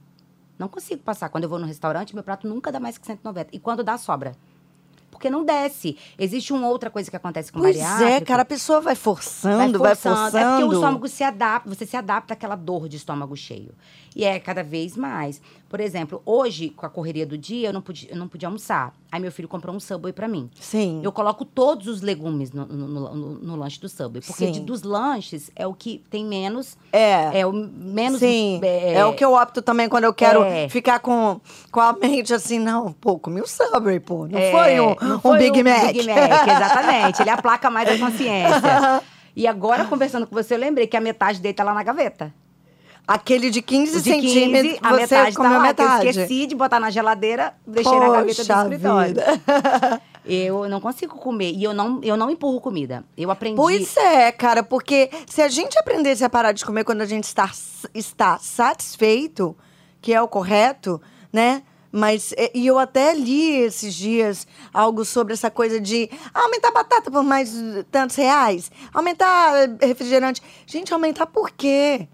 Não consigo passar. Quando eu vou no restaurante, meu prato nunca dá mais que 190. E quando dá, sobra. Porque não desce. Existe uma outra coisa que acontece com Pois bariátrico. é, cara, a pessoa vai forçando, vai forçando. É porque o estômago se adapta, você se adapta àquela dor de estômago cheio. E é cada vez mais. Por exemplo, hoje, com a correria do dia, eu não podia, eu não podia almoçar. Aí meu filho comprou um Subway pra mim. Sim. Eu coloco todos os legumes no, no, no- no- lanche do Subway. Porque de- dos lanches é o que tem menos. É. É o menos. Sim, é, o que eu opto também quando eu quero É. ficar com, com a mente assim, não, pô, comi um Subway, pô, não É, foi um, não um foi Big um Mac. Big Mac, exatamente. Ele aplaca mais a consciência. E agora, conversando com você, eu lembrei que a metade dele tá lá na gaveta. Aquele de 15 O de 15, centímetros, a metade tá comeu lá, metade. eu esqueci de botar na geladeira, deixei na gaveta do Poxa escritório. vida. Eu não consigo comer. E eu não, eu não empurro comida. Eu aprendi. Pois é, cara, porque se a gente aprendesse a parar de comer quando a gente está, está satisfeito, que é o correto, né? Mas, e eu até li esses dias algo sobre essa coisa de aumentar batata por mais tantos reais, aumentar refrigerante. Gente, aumentar por quê?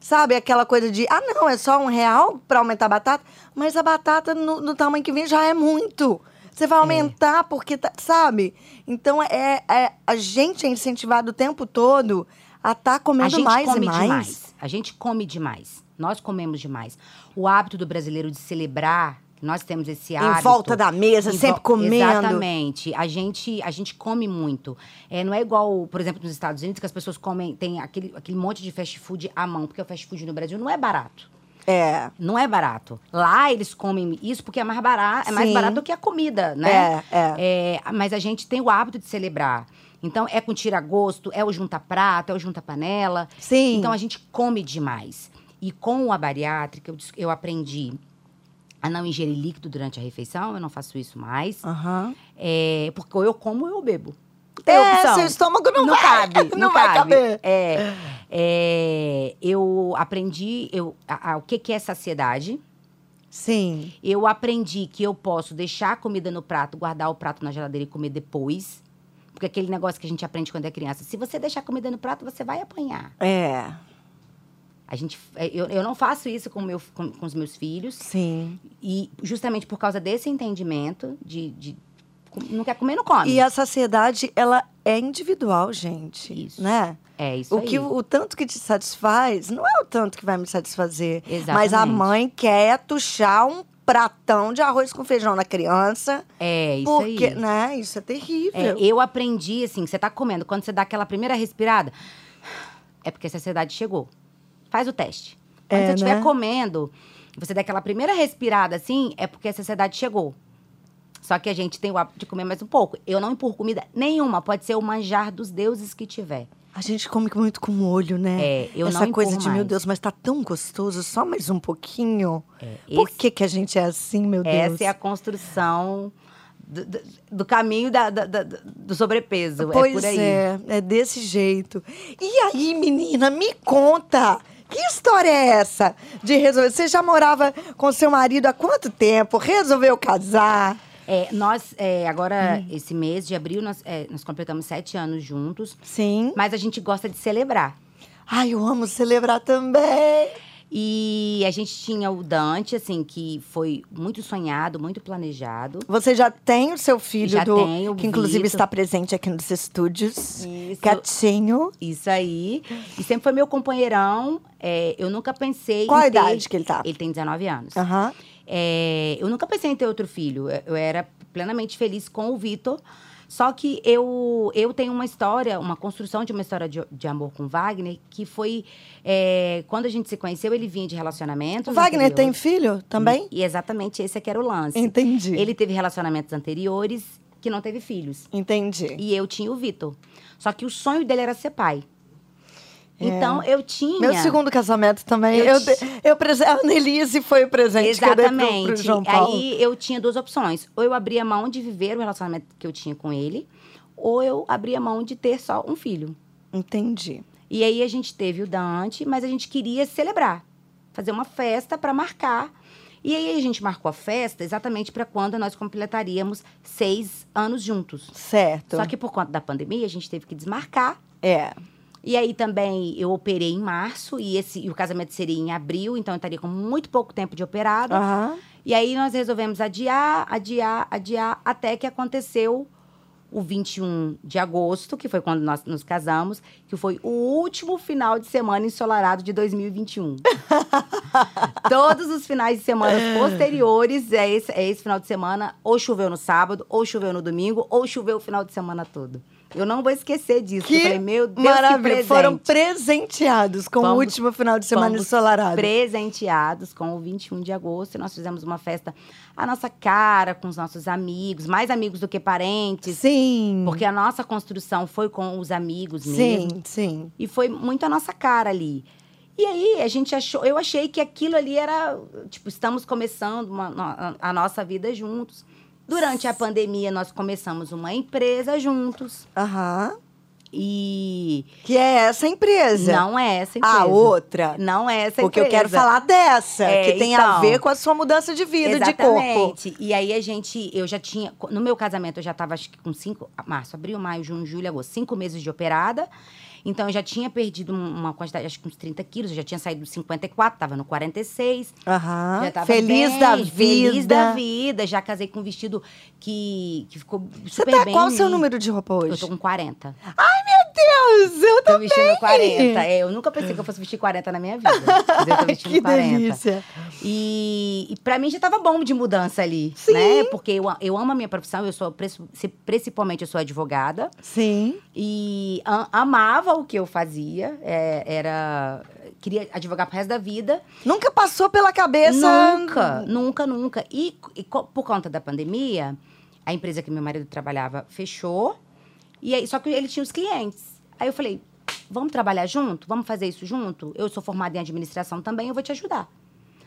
Sabe, aquela coisa de, ah, não, é só um real para aumentar a batata, mas a batata no, no tamanho que vem já é muito. Você vai aumentar porque, tá- sabe? Então, é, é- a gente é incentivado o tempo todo a estar a comendo mais come e mais. demais. A gente come demais. Nós comemos demais. O hábito do brasileiro de celebrar, nós temos esse hábito. Em volta da mesa, Em sempre comendo. Exatamente. A gente, a gente come muito. É, não é igual, por exemplo, nos Estados Unidos, que as pessoas comem, tem aquele, aquele monte de fast food à mão, porque o fast food no Brasil não é barato. É. Não é barato. Lá eles comem isso porque é mais barato, é mais barato do que a comida, né? É, é. É, mas a gente tem o hábito de celebrar. Então, é com tira-gosto, é o junta-prato, é o junta-panela. Sim. Então, a gente come demais. E com a bariátrica, eu, eu aprendi a não ingerir líquido durante a refeição. Eu não faço isso mais. Aham. É, porque ou eu como ou eu bebo. Tem É, opção. seu estômago não, Não vai. cabe, Não, não vai cabe. caber. É, é, eu aprendi eu, a- a- o que, que é saciedade. Sim. Eu aprendi que eu posso deixar a comida no prato, guardar o prato na geladeira e comer depois. Porque aquele negócio que a gente aprende quando é criança. Se você deixar a comida no prato, você vai apanhar. É. A gente, é, eu, eu não faço isso com, meu, com, com os meus filhos. Sim. E justamente por causa desse entendimento de, de não quer comer, não come. E a saciedade, ela é individual, gente. Isso. Né? É isso O, aí. que, o tanto que te satisfaz não é o tanto que vai me satisfazer. Mas a Exatamente. mãe quer tuchar um pratão de arroz com feijão na criança. É, isso porque, aí. né? Isso é terrível. É, eu aprendi, assim, você tá comendo, quando você dá aquela primeira respirada, é porque a saciedade chegou. Faz o teste. Quando É, você estiver né? comendo, você dá aquela primeira respirada, assim, é porque a saciedade chegou. Só que a gente tem o hábito de comer mais um pouco. Eu não empurro comida nenhuma, pode ser o manjar dos deuses que tiver. A gente come muito com o olho, né? É, eu Essa não coisa de, meu mais. Deus, mas tá tão gostoso, só mais um pouquinho. É, Por esse- que, que a gente é assim, meu Deus? Essa é a construção do, do- do caminho da- da- da- do sobrepeso. Pois é por aí. é, é desse jeito. E aí, menina, me conta. Que história é essa de resolver? Você já morava com seu marido há quanto tempo? Resolveu casar? É, nós, é, agora, Hum. esse mês de abril, nós, é, nós completamos sete anos juntos. Sim. Mas a gente gosta de celebrar. Ai, eu amo celebrar também. E a gente tinha o Dante, assim, que foi muito sonhado, muito planejado. Você já tem o seu filho, Já do, tenho, que inclusive Vitor. está presente aqui nos estúdios. Isso. Gatinho. Isso aí. E sempre foi meu companheirão. É, eu nunca pensei Qual a em ter- idade que ele tá? Ele tem 19 anos. Aham. É, eu nunca pensei em ter outro filho. Eu era plenamente feliz com o Vitor. Só que eu, eu tenho uma história, uma construção de uma história de, de amor com o Wagner, que foi. é, quando a gente se conheceu, ele vinha de relacionamentos. O Wagner tem anteriores. filho também? E exatamente esse é que era o lance. Entendi. Ele teve relacionamentos anteriores que não teve filhos. Entendi. E eu tinha o Vitor. Só que o sonho dele era ser pai. É. Então eu tinha. Meu segundo casamento também. Eu Eu, de- eu prese- A Annelise foi o presente que eu dei pro, pro Exatamente. João Paulo. Aí eu tinha duas opções. Ou eu abria mão de viver o relacionamento que eu tinha com ele, ou eu abria mão de ter só um filho. Entendi. E aí a gente teve o Dante, mas a gente queria celebrar, fazer uma festa para marcar. E aí a gente marcou a festa exatamente para quando nós completaríamos seis anos juntos. Certo. Só que por conta da pandemia, a gente teve que desmarcar. É. E aí também eu operei em março e, esse, e o casamento seria em abril, então eu estaria com muito pouco tempo de operado. Aham. E aí nós resolvemos adiar, adiar, adiar, até que aconteceu o 21 de agosto, que foi quando nós nos casamos, que foi o último final de semana ensolarado de 2021. Todos os finais de semana posteriores é esse, é esse final de semana, ou choveu no sábado, ou choveu no domingo, ou choveu o final de semana todo. Eu não vou esquecer disso. eu falei, meu Deus, que maravilha. presente. Foram presenteados com o último final de semana ensolarado. presenteados com o 21 de agosto. Nós fizemos uma festa à nossa cara, com os nossos amigos, mais amigos do que parentes. Sim. Porque a nossa construção foi com os amigos mesmo. Sim, sim. E foi muito a nossa cara ali. E aí, a gente achou, eu achei que aquilo ali era, tipo, estamos começando uma- a nossa vida juntos. Durante a pandemia, nós começamos uma empresa juntos. Aham. E Que é essa empresa. não é essa empresa. A outra. Não é essa Porque eu empresa. quero falar dessa, É, que tem a então. ver com a sua mudança de vida, de corpo. Exatamente. E aí a gente, eu já tinha, no meu casamento eu já estava acho que com cinco, março, abril, maio, junho, julho, agosto, cinco meses de operada. Então eu já tinha perdido um- uma quantidade, acho que uns 30 quilos, eu já tinha saído dos 54, tava no 46. Aham. Já tava Feliz bem, da vida. Feliz da vida. Já casei com um vestido que, que ficou Você super tá, bem. qual o seu número de roupa hoje? Eu tô com 40. Deus, eu Tô também. vestindo 40. É, eu nunca pensei que eu fosse vestir 40 na minha vida. Mas eu tô vestindo que 40. delícia. E, e para mim já tava bom de mudança ali, Sim. né? Porque eu, eu amo a minha profissão, eu sou principalmente eu sou advogada Sim. e amava o que eu fazia, é, era queria advogar pro resto da vida. Nunca passou pela cabeça. Nunca, nunca, nunca. E, e por conta da pandemia, a empresa que meu marido trabalhava fechou. E aí, só que ele tinha os clientes. Aí eu falei, vamos trabalhar junto? Vamos fazer isso junto? Eu sou formada em administração também, eu vou te ajudar.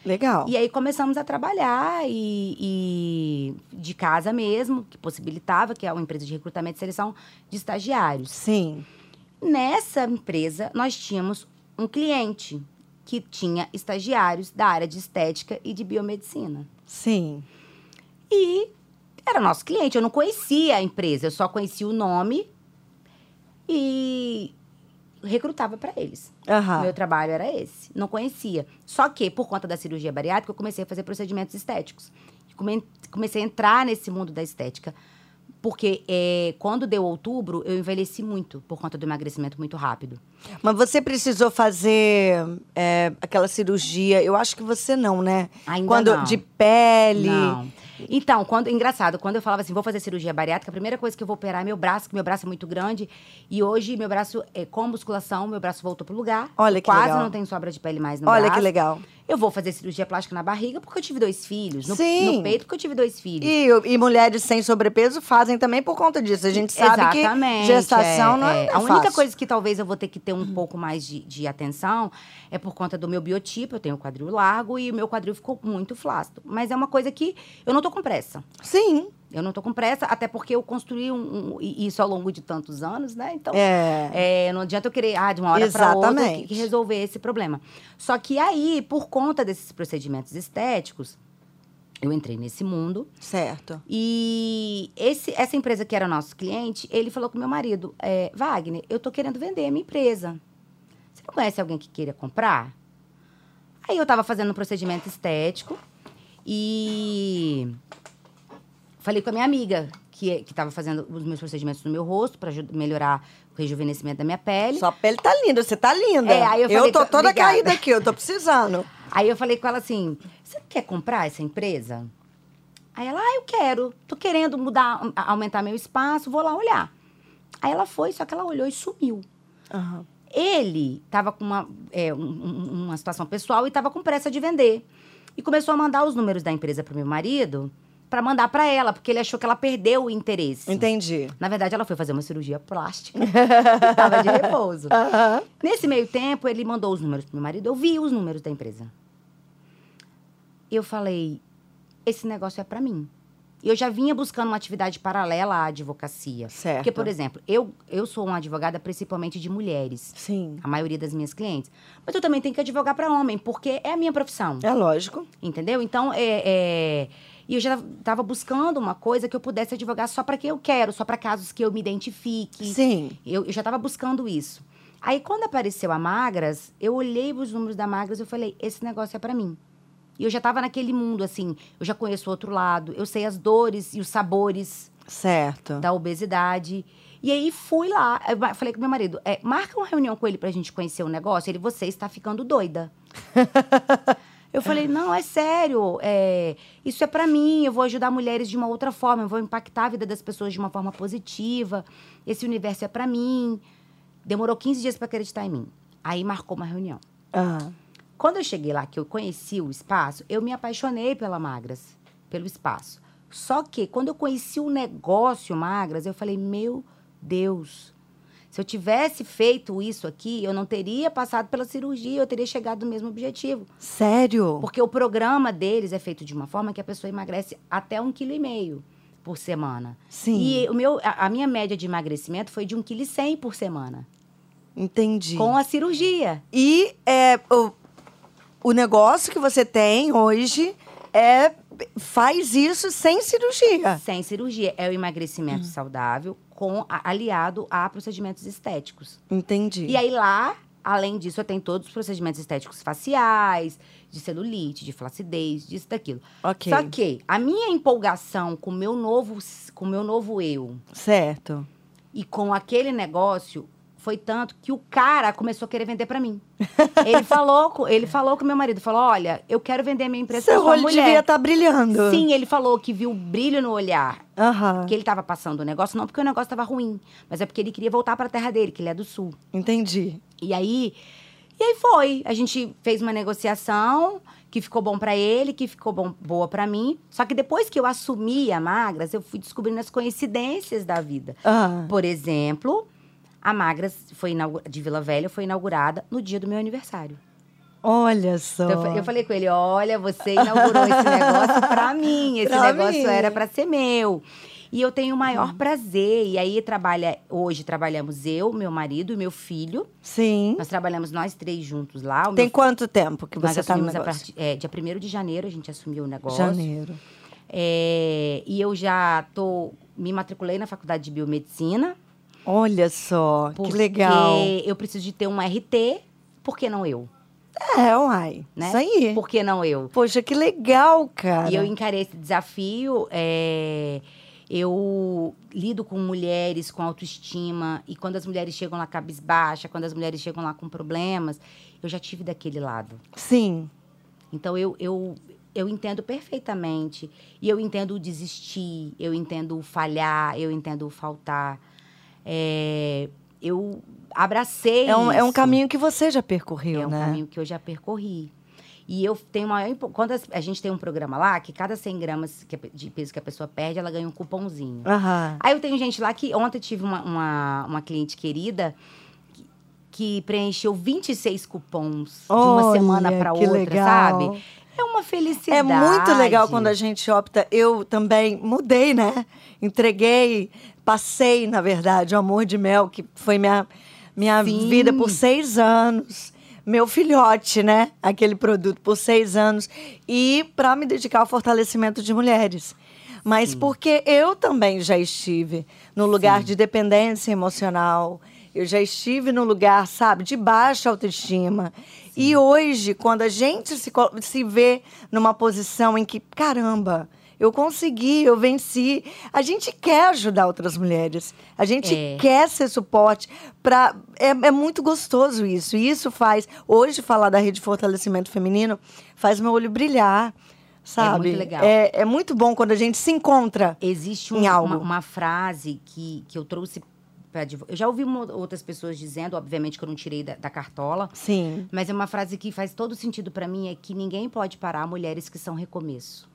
Legal. E aí começamos a trabalhar e, e de casa mesmo, que possibilitava, que é uma empresa de recrutamento e seleção de estagiários. Sim. Nessa empresa, nós tínhamos um cliente que tinha estagiários da área de estética e de biomedicina. Sim. E era nosso cliente. Eu não conhecia a empresa, eu só conhecia o nome e recrutava para eles. Aham. Meu trabalho era esse. Não conhecia. Só que, por conta da cirurgia bariátrica, eu comecei a fazer procedimentos estéticos. Come- Comecei a entrar nesse mundo da estética. Porque é, quando deu outubro, eu envelheci muito por conta do emagrecimento muito rápido. Mas você precisou fazer é, aquela cirurgia? Eu acho que você não, né? Ainda Quando não. de pele. Não. Então, quando, engraçado, quando eu falava assim, vou fazer cirurgia bariátrica, a primeira coisa que eu vou operar é meu braço, que meu braço é muito grande. E hoje, meu braço, é, com musculação, meu braço voltou pro lugar. Olha que Quase legal. não tem sobra de pele mais no Olha braço. que legal. Eu vou fazer cirurgia plástica na barriga porque eu tive dois filhos. No, Sim. no peito porque eu tive dois filhos. E, e mulheres sem sobrepeso fazem também por conta disso. A gente sabe Exatamente. que gestação não é, A única fácil. coisa que talvez eu vou ter que ter um pouco mais de, de atenção é por conta do meu biotipo. Eu tenho o quadril largo e o meu quadril ficou muito flácido. Mas é uma coisa que eu não tô com pressa. Sim. Eu não tô com pressa, até porque eu construí um, um- isso ao longo de tantos anos, né? Então, É. é, não adianta eu querer, ah, de uma hora para outra, que, que resolver esse problema. Só que aí, por conta desses procedimentos estéticos, eu entrei nesse mundo. Certo. E esse, essa empresa que era nosso cliente, ele falou com meu marido, é, Wagner, eu tô querendo vender a minha empresa. Você não conhece alguém que queira comprar? Aí eu tava fazendo um procedimento estético e falei com a minha amiga, que, que tava fazendo os meus procedimentos no meu rosto para melhorar o rejuvenescimento da minha pele. Sua pele tá linda, você tá linda. É, aí eu falei tô pra- toda Obrigada. caída aqui, eu tô precisando. Aí eu falei com ela assim: você quer comprar essa empresa? Aí ela, ah, eu quero. Tô querendo mudar, aumentar meu espaço, vou lá olhar. Aí ela foi, só que ela olhou e sumiu. Aham. Ele estava com uma, é, um- um- uma situação pessoal e estava com pressa de vender. E começou a mandar os números da empresa para meu marido para mandar para ela, porque ele achou que ela perdeu o interesse. Entendi. Na verdade, ela foi fazer uma cirurgia plástica. Estava de repouso. Nesse meio tempo, ele mandou os números pro meu marido. Eu vi os números da empresa. Eu falei, esse negócio é pra mim. E eu já vinha buscando uma atividade paralela à advocacia. Certo. Porque, por exemplo, eu, eu sou uma advogada principalmente de mulheres. Sim. A maioria das minhas clientes. Mas eu também tenho que advogar para homem, porque é a minha profissão. É lógico. Entendeu? Então, é, é... E eu já estava buscando uma coisa que eu pudesse advogar só para quem eu quero, só para casos que eu me identifique. Sim. Eu, eu já estava buscando isso. Aí, quando apareceu a Magras, eu olhei os números da Magras e falei: esse negócio é para mim. E eu já estava naquele mundo, assim, eu já conheço o outro lado, eu sei as dores e os sabores Certo. da obesidade. E aí fui lá, falei com meu marido, é, marca uma reunião com ele pra gente conhecer o negócio. Ele, você está ficando doida. eu falei, não, é sério, é, isso é pra mim, eu vou ajudar mulheres de uma outra forma, eu vou impactar a vida das pessoas de uma forma positiva, esse universo é pra mim. Demorou 15 dias pra acreditar em mim. Aí marcou uma reunião. Ah, Quando eu cheguei lá, que eu conheci o espaço, eu me apaixonei pela Magras, pelo espaço. Só que quando eu conheci o negócio Magras, eu falei, meu Deus, se eu tivesse feito isso aqui, eu não teria passado pela cirurgia, eu teria chegado no mesmo objetivo. sério? Porque o programa deles é feito de uma forma que a pessoa emagrece até um quilo e meio por semana. Sim. E o meu, a, a minha média de emagrecimento foi de um quilo e cem por semana, Entendi. com a cirurgia. E é, o, o negócio que você tem hoje é faz isso sem cirurgia. Sem cirurgia. É o emagrecimento saudável com aliado a procedimentos estéticos. Entendi. E aí lá, além disso, eu tenho todos os procedimentos estéticos faciais, de celulite, de flacidez, disso, daquilo. Ok. Só que a minha empolgação com meu novo, com o meu novo eu Certo. e com aquele negócio foi tanto que o cara começou a querer vender pra mim. ele falou, com- ele falou com meu marido, falou: "Olha, eu quero vender minha empresa pra Seu sua olho mulher". devia estar brilhando. Sim, ele falou que viu brilho no olhar Aham. que ele estava passando o negócio, não porque o negócio estava ruim, mas é porque ele queria voltar para a terra dele, que ele é do sul. Entendi. E aí, e aí foi. A gente fez uma negociação que ficou bom para ele, que ficou bom, boa para mim. Só que depois que eu assumi a Magras, eu fui descobrindo as coincidências da vida. Ah, Por exemplo, a Magras foi de Vila Velha foi inaugurada no dia do meu aniversário. olha só. Então, eu fa- eu falei com ele: olha, você inaugurou esse negócio pra mim. Esse Pra negócio mim. era pra ser meu. E eu tenho o maior prazer. E aí trabalha, hoje trabalhamos eu, meu marido e meu filho. Sim. Nós trabalhamos nós três juntos lá. Tem quanto tempo que nós você está no assumimos a negócio? partir, é, dia 1 de janeiro, a gente assumiu o negócio. Janeiro. É, e eu já tô. Me matriculei na faculdade de biomedicina. Olha só, que Porque legal. eu preciso de ter um RT. Por que não eu? É, uai. Né? Isso aí. Por que não eu? Poxa, que legal, cara. E eu encarei esse desafio. é, eu lido com mulheres com autoestima. E quando as mulheres chegam lá cabisbaixa, quando as mulheres chegam lá com problemas, eu já tive daquele lado. Sim. Então eu, eu, eu entendo perfeitamente. E eu entendo o desistir, eu entendo o falhar, eu entendo o faltar. É, eu abracei. É um, é um caminho que você já percorreu, É um né? caminho que eu já percorri. E eu tenho maior. Quando a gente tem um programa lá, que cada 100 gramas de peso que a pessoa perde, ela ganha um cupomzinho. Aham. Aí eu tenho gente lá que. Ontem tive uma, uma, uma cliente querida que, que preencheu 26 cupons de uma Olha, semana para outra, legal. sabe? É uma felicidade. É muito legal quando a gente opta. Eu também mudei, né? Entreguei, passei, na verdade, o amor de mel, que foi minha, minha Sim. vida por seis anos. Meu filhote, né? Aquele produto por seis anos. E para me dedicar ao fortalecimento de mulheres. Mas porque eu também já estive no lugar de dependência emocional. Eu já estive no lugar, sabe, de baixa autoestima. E hoje, quando a gente se, se vê numa posição em que, caramba, eu consegui, eu venci, a gente quer ajudar outras mulheres. A gente É. quer ser suporte para é, é muito gostoso isso. E isso faz hoje falar da rede de fortalecimento feminino faz meu olho brilhar, sabe? muito legal. É, é muito bom quando a gente se encontra. Existe em um- algo. uma, uma frase que, que eu trouxe pra Eu já ouvi outras pessoas dizendo, obviamente que eu não tirei da, da cartola, Sim. mas é uma frase que faz todo sentido pra mim: é que ninguém pode parar mulheres que são recomeço.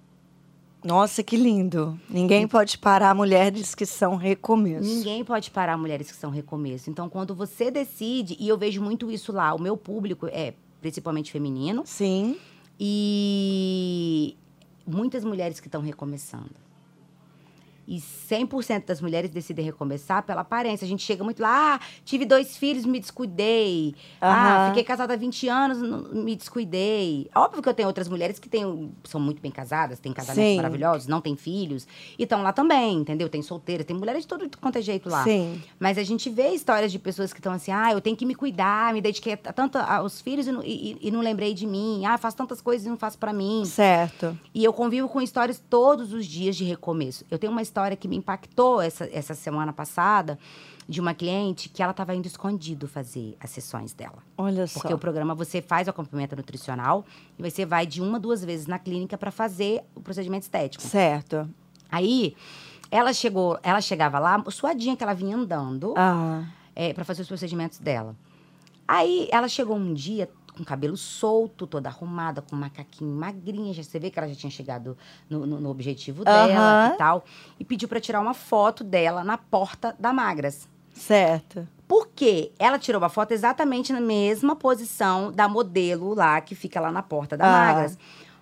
Nossa, que lindo. Ninguém pode parar mulheres que são recomeço. Ninguém pode parar mulheres que são recomeço. Então, quando você decide, e eu vejo muito isso lá, o meu público é principalmente feminino, Sim. e muitas mulheres que estão recomeçando. E 100% das mulheres decidem recomeçar pela aparência. A gente chega muito lá, ah, tive dois filhos, me descuidei. Ah, Aham. fiquei casada há 20 anos, me descuidei. Óbvio que eu tenho outras mulheres que têm, são muito bem casadas, têm casamentos Sim. maravilhosos, não têm filhos. E estão lá também, entendeu? Tem solteiras, tem mulheres de todo quanto é jeito lá. Sim. Mas a gente vê histórias de pessoas que estão assim, ah, eu tenho que me cuidar, me dediquei tanto aos filhos e, não- e- e não lembrei de mim. Ah, faço tantas coisas e não faço pra mim. Certo. E eu convivo com histórias todos os dias de recomeço. Eu tenho uma história que me impactou essa, essa semana passada de uma cliente que ela estava indo escondido fazer as sessões dela. Olha Porque só. o programa você faz o acompanhamento nutricional e você vai de uma, duas vezes na clínica para fazer o procedimento estético. Certo. Aí ela chegou, ela chegava lá, suadinha que ela vinha andando Ah. é, para fazer os procedimentos dela. Aí ela chegou um dia com cabelo solto, toda arrumada, com macaquinho magrinha. Já, você vê que ela já tinha chegado no, no- no objetivo dela Aham. e tal. E pediu para tirar uma foto dela na porta da Magras. Certo. Por quê? Ela tirou uma foto exatamente na mesma posição da modelo lá, que fica lá na porta da Ah. Magras.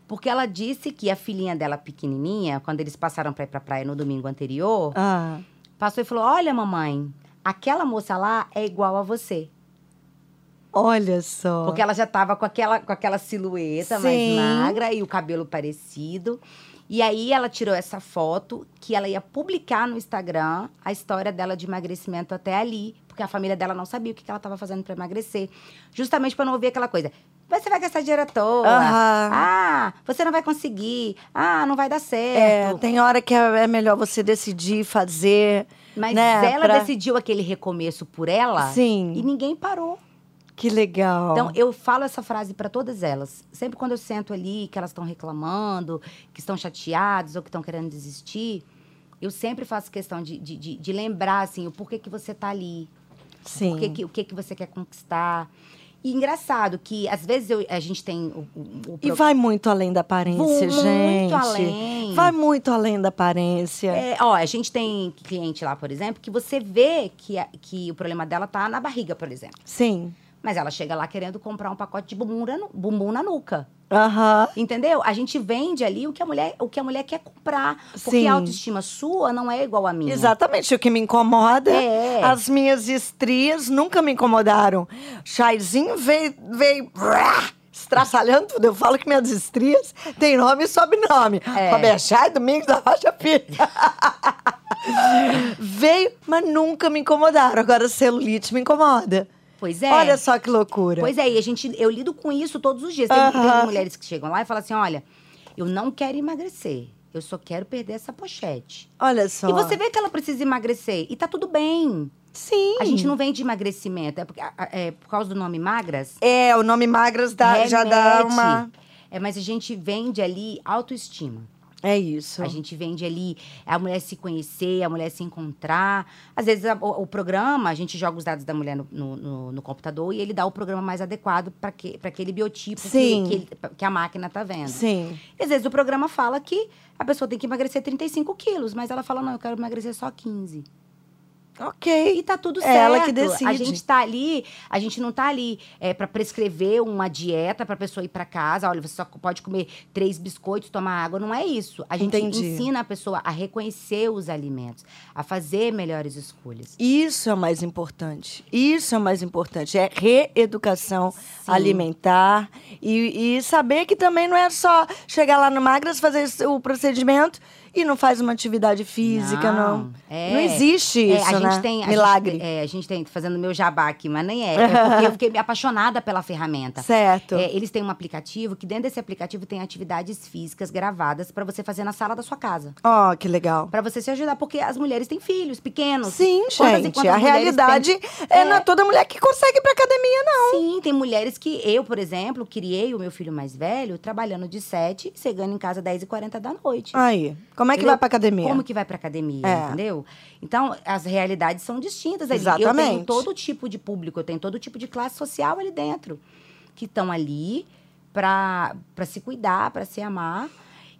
Porque ela disse que a filhinha dela pequenininha, quando eles passaram pra ir pra praia no domingo anterior, Ah. passou e falou: Olha, mamãe, aquela moça lá é igual a você. Olha só. Porque ela já tava com aquela, com aquela silhueta Sim. mais magra e o cabelo parecido. E aí ela tirou essa foto que ela ia publicar no Instagram a história dela de emagrecimento até ali, porque a família dela não sabia o que que ela estava fazendo para emagrecer, justamente para não ouvir aquela coisa. Você vai gastar dinheiro à toa. Aham. Ah, você não vai conseguir. Ah, não vai dar É, certo. tem hora que é é melhor você decidir fazer. Mas né, ela pra- decidiu aquele recomeço por ela Sim. e ninguém parou. Que legal. Então, eu falo essa frase para todas elas. Sempre quando eu sento ali, que elas estão reclamando, que estão chateadas ou que estão querendo desistir, eu sempre faço questão de, de, de- de lembrar, assim, o porquê que você tá ali. Sim. O que, que- o que, que você quer conquistar. E engraçado que, às vezes, eu- a gente tem o, o, o E vai muito além da aparência, Muito gente. além. Vai muito além da aparência. É, ó, a gente tem cliente lá, por exemplo, que você vê que, a- que o problema dela tá na barriga, por exemplo. Sim. Mas ela chega lá querendo comprar um pacote de bumbum na, bumbum na nuca. Aham. Entendeu? A gente vende ali o que a mulher, o que a mulher quer comprar. Porque Sim. a autoestima sua não é igual à minha. Exatamente. O que me incomoda, É. as minhas estrias nunca me incomodaram. Chaizinho veio, veio estraçalhando tudo. Eu falo que minhas estrias têm nome e sobrenome. É. Chay, Domingos da Rocha Filho. veio, mas nunca me incomodaram. Agora, celulite me incomoda. Pois é. Olha só que loucura. Pois é, e a gente, eu lido com isso todos os dias. Tem, Aham. tem mulheres que chegam lá e falam assim: olha, eu não quero emagrecer. Eu só quero perder essa pochete. Olha só. E você vê que ela precisa emagrecer. E tá tudo bem. Sim. A gente não vende emagrecimento. É, porque, é por causa do nome magras. É, o nome magras dá, já dá uma. É, mas a gente vende ali autoestima. É isso. A gente vende ali a mulher se conhecer, a mulher se encontrar. Às vezes a- o, o programa, a gente joga os dados da mulher no, no- no- no computador e ele dá o programa mais adequado para aquele biotipo que, que, ele- que a máquina tá vendo. Sim. E às vezes o programa fala que a pessoa tem que emagrecer 35 quilos, mas ela fala, não, eu quero emagrecer só 15. Ok. E tá tudo É certo. ela que decide. A gente tá ali, a gente não tá ali é, para prescrever uma dieta pra pessoa ir pra casa. Olha, você só pode comer três biscoitos, tomar água. Não é isso. A gente Entendi. ensina a pessoa a reconhecer os alimentos, a fazer melhores escolhas. Isso é o mais importante. Isso é o mais importante. É reeducação Sim. alimentar e, e saber que também não é só chegar lá no Magras, fazer o procedimento e não faz uma atividade física, não. É. Não existe É, isso, a gente né? tem, a Milagre. Gente, é, a gente tem, fazendo meu jabá aqui, mas nem é. É porque eu fiquei apaixonada pela ferramenta. Certo. É, eles têm um aplicativo que dentro desse aplicativo tem atividades físicas gravadas pra você fazer na sala da sua casa. Ó, que legal. Pra você se ajudar, porque as mulheres têm filhos pequenos. Sim, Quantas gente. quantas A realidade têm- é, não é toda mulher que consegue ir pra academia, não. Sim, tem mulheres que eu, por exemplo, criei o meu filho mais velho trabalhando de 7 e chegando em casa 10 e 40 da noite. Aí, como é que Entendeu? vai pra academia? Como que vai pra academia, É. entendeu? Então, as realidades são distintas ali. Eu Exatamente. tenho todo tipo de público, eu tenho todo tipo de classe social ali dentro. Que estão ali pra, pra se cuidar, pra se amar.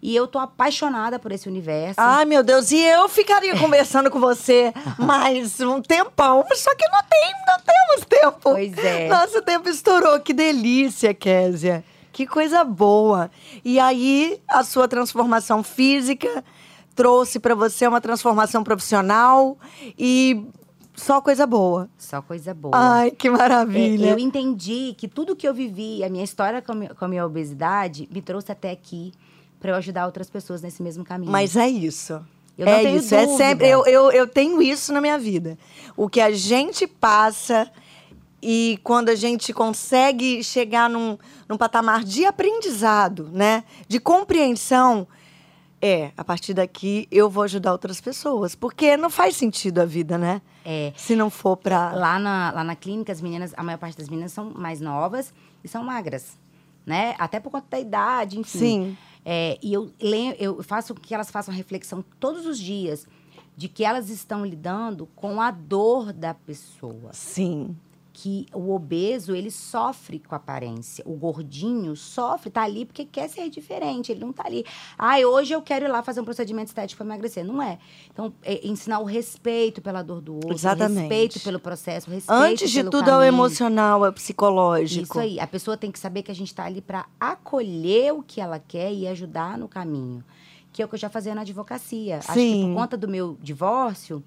E eu tô apaixonada por esse universo. Ai, meu Deus, e eu ficaria conversando com você mais um tempão, só que não tem, não temos tempo. Pois é. Nosso tempo estourou, que delícia, Késia. Que coisa boa. E aí, a sua transformação física trouxe pra você uma transformação profissional e só coisa boa. Só coisa boa. Ai, que É, maravilha. eu entendi que tudo que eu vivi, a minha história com a minha, com a minha obesidade, me trouxe até aqui para eu ajudar outras pessoas nesse mesmo caminho. Mas é isso. Eu não é tenho isso, é dúvida. sempre. Eu, eu, eu tenho isso na minha vida. O que a gente passa e quando a gente consegue chegar num, num patamar de aprendizado, né? De compreensão, é, a partir daqui eu vou ajudar outras pessoas. Porque não faz sentido a vida, né? É. Se não for pra. Lá na, lá na clínica, as meninas, a maior parte das meninas são mais novas e são magras, né? Até por conta da idade, enfim. Sim. É, e eu, le- eu faço que elas façam reflexão todos os dias de que elas estão lidando com a dor da pessoa. Sim. Que o obeso, ele sofre com a aparência. O gordinho sofre, tá ali porque quer ser diferente. Ele não tá ali. Ai, hoje eu quero ir lá fazer um procedimento estético para emagrecer. Não é. Então, é ensinar o respeito pela dor do outro, Exatamente. respeito pelo processo, respeito Antes de tudo é o caminho. emocional, é o psicológico. Isso aí. A pessoa tem que saber que a gente tá ali para acolher o que ela quer e ajudar no caminho. Que é o que eu já fazia na advocacia. Acho que Sim. por conta do meu divórcio,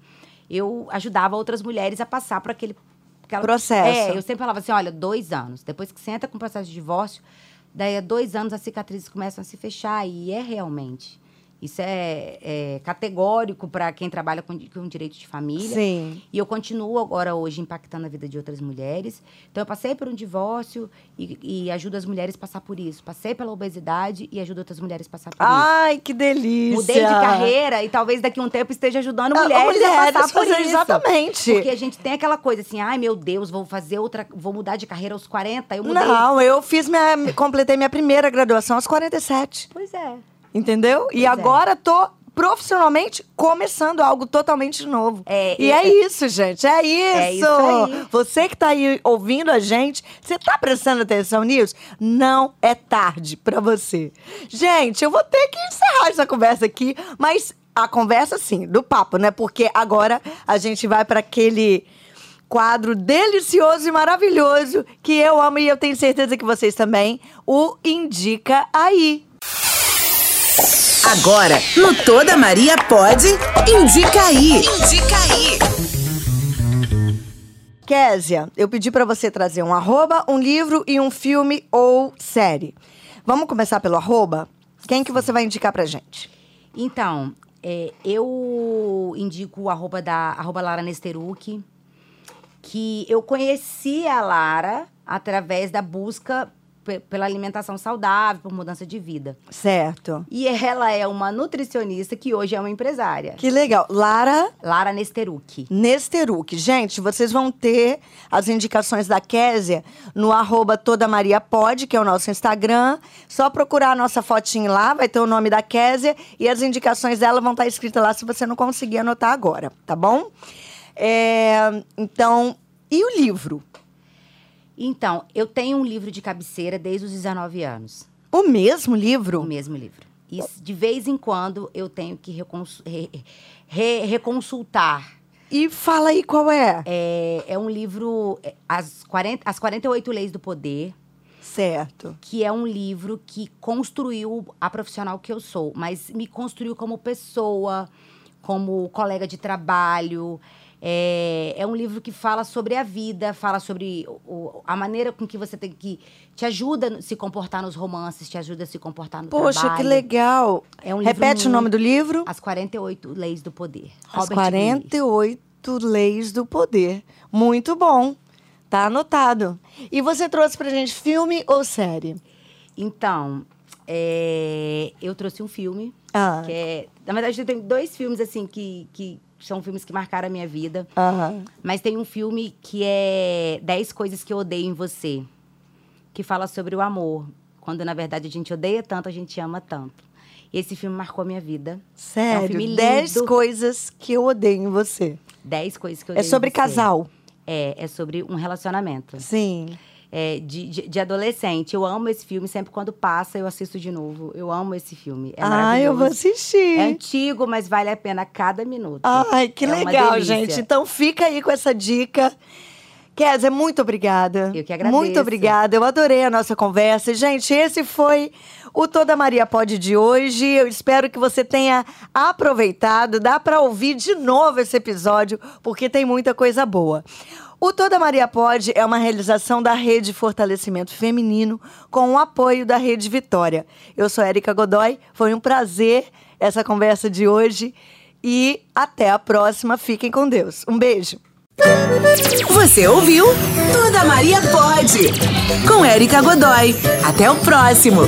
eu ajudava outras mulheres a passar por aquele aquela- Processo. É, eu sempre falava assim, olha, dois anos. Depois que você entra com o processo de divórcio, daí a dois anos as cicatrizes começam a se fechar. E é realmente. Isso é, é categórico para quem trabalha com, com direito de família. Sim. E eu continuo agora hoje impactando a vida de outras mulheres. Então eu passei por um divórcio e, e ajudo as mulheres a passar por isso. Passei pela obesidade e ajudo outras mulheres a passar por isso. Ai, que delícia. Mudei de carreira e talvez daqui a um tempo esteja ajudando Ah, mulheres, mulheres a passar por isso. exatamente. Porque a gente tem aquela coisa assim, ai meu Deus, vou fazer outra, vou mudar de carreira aos 40, eu mudei. Não, eu fiz minha. completei minha primeira graduação aos 47. Pois é. Entendeu? e é. agora tô profissionalmente começando algo totalmente novo. É, e e- é isso, gente. É isso. É isso aí. Você que tá aí ouvindo a gente, você tá prestando atenção nisso? Não é tarde pra você. Gente, eu vou ter que encerrar essa conversa aqui, mas a conversa sim, do papo, né? Porque agora a gente vai pra aquele quadro delicioso e maravilhoso que eu amo e eu tenho certeza que vocês também. O Indica Aí. Agora, no Toda Maria Pode, indica aí. Indica aí. Késia, eu pedi pra você trazer um arroba, um livro e um filme ou série. Vamos começar pelo arroba? Quem que você vai indicar pra gente? Então, é, eu indico o arroba da arroba Lara Nesteruk, que eu conheci a Lara através da busca pela alimentação saudável, por mudança de vida. Certo. E ela é uma nutricionista que hoje é uma empresária. Que legal. Lara Lara Nesteruk. Nesteruk. Gente, vocês vão ter as indicações da Késia no arroba Toda Maria Pode, que é o nosso Instagram. Só procurar a nossa fotinha lá, vai ter o nome da Késia e as indicações dela vão estar escritas lá se você não conseguir anotar agora, tá bom? É, então, e o livro? Então, eu tenho um livro de cabeceira desde os 19 anos. O mesmo O livro? mesmo livro. E de vez em quando eu tenho que recons- re- re- reconsultar. E fala aí qual é. É, é um livro, é, as, 40, as 48 Leis do Poder, Certo. que é um livro que construiu a profissional que eu sou, mas me construiu como pessoa, como colega de trabalho. É, é um livro que fala sobre a vida, fala sobre o- a maneira com que você tem que. te ajuda a se comportar nos romances, te ajuda a se comportar no Poxa, trabalho. que legal. É um Repete o nome do livro? As 48 Leis do Poder. As Robert Greene. 48 Leis do Poder. Muito bom. Tá anotado. E você trouxe pra gente filme ou série? Então, é, eu trouxe um filme. Ah. Que é, na verdade, tenho dois filmes, assim, que, que são filmes que marcaram a minha vida. Mas tem um filme que é 10 Coisas que Eu Odeio em Você. Que fala sobre o amor. Quando, na verdade, a gente odeia tanto, a gente ama tanto. E esse filme marcou a minha vida. É um Sério, filme 10 lindo. coisas que eu odeio em você. 10 Coisas que eu É odeio em sobre casal. É, é sobre um relacionamento. Sim. É, de, de, de adolescente. Eu amo esse filme, sempre quando passa eu assisto de novo. Eu amo esse filme. É ah, eu vou assistir. É antigo, mas vale a pena cada minuto. Ai, que É legal, gente. Então fica aí com essa dica. Kézia, muito obrigada. Eu que agradeço. Muito obrigada. Eu adorei a nossa conversa. Gente, esse foi o Toda Maria Pode de hoje. Eu espero que você tenha aproveitado. Dá para ouvir de novo esse episódio, porque tem muita coisa boa. O Toda Maria Pode é uma realização da Rede Fortalecimento Feminino com o apoio da Rede Vitória. Eu sou Érica Godoy. Foi um prazer essa conversa de hoje. E até a próxima. Fiquem com Deus. Um beijo. Você ouviu? Toda Maria Pode. Com Érica Godoy. Até o próximo.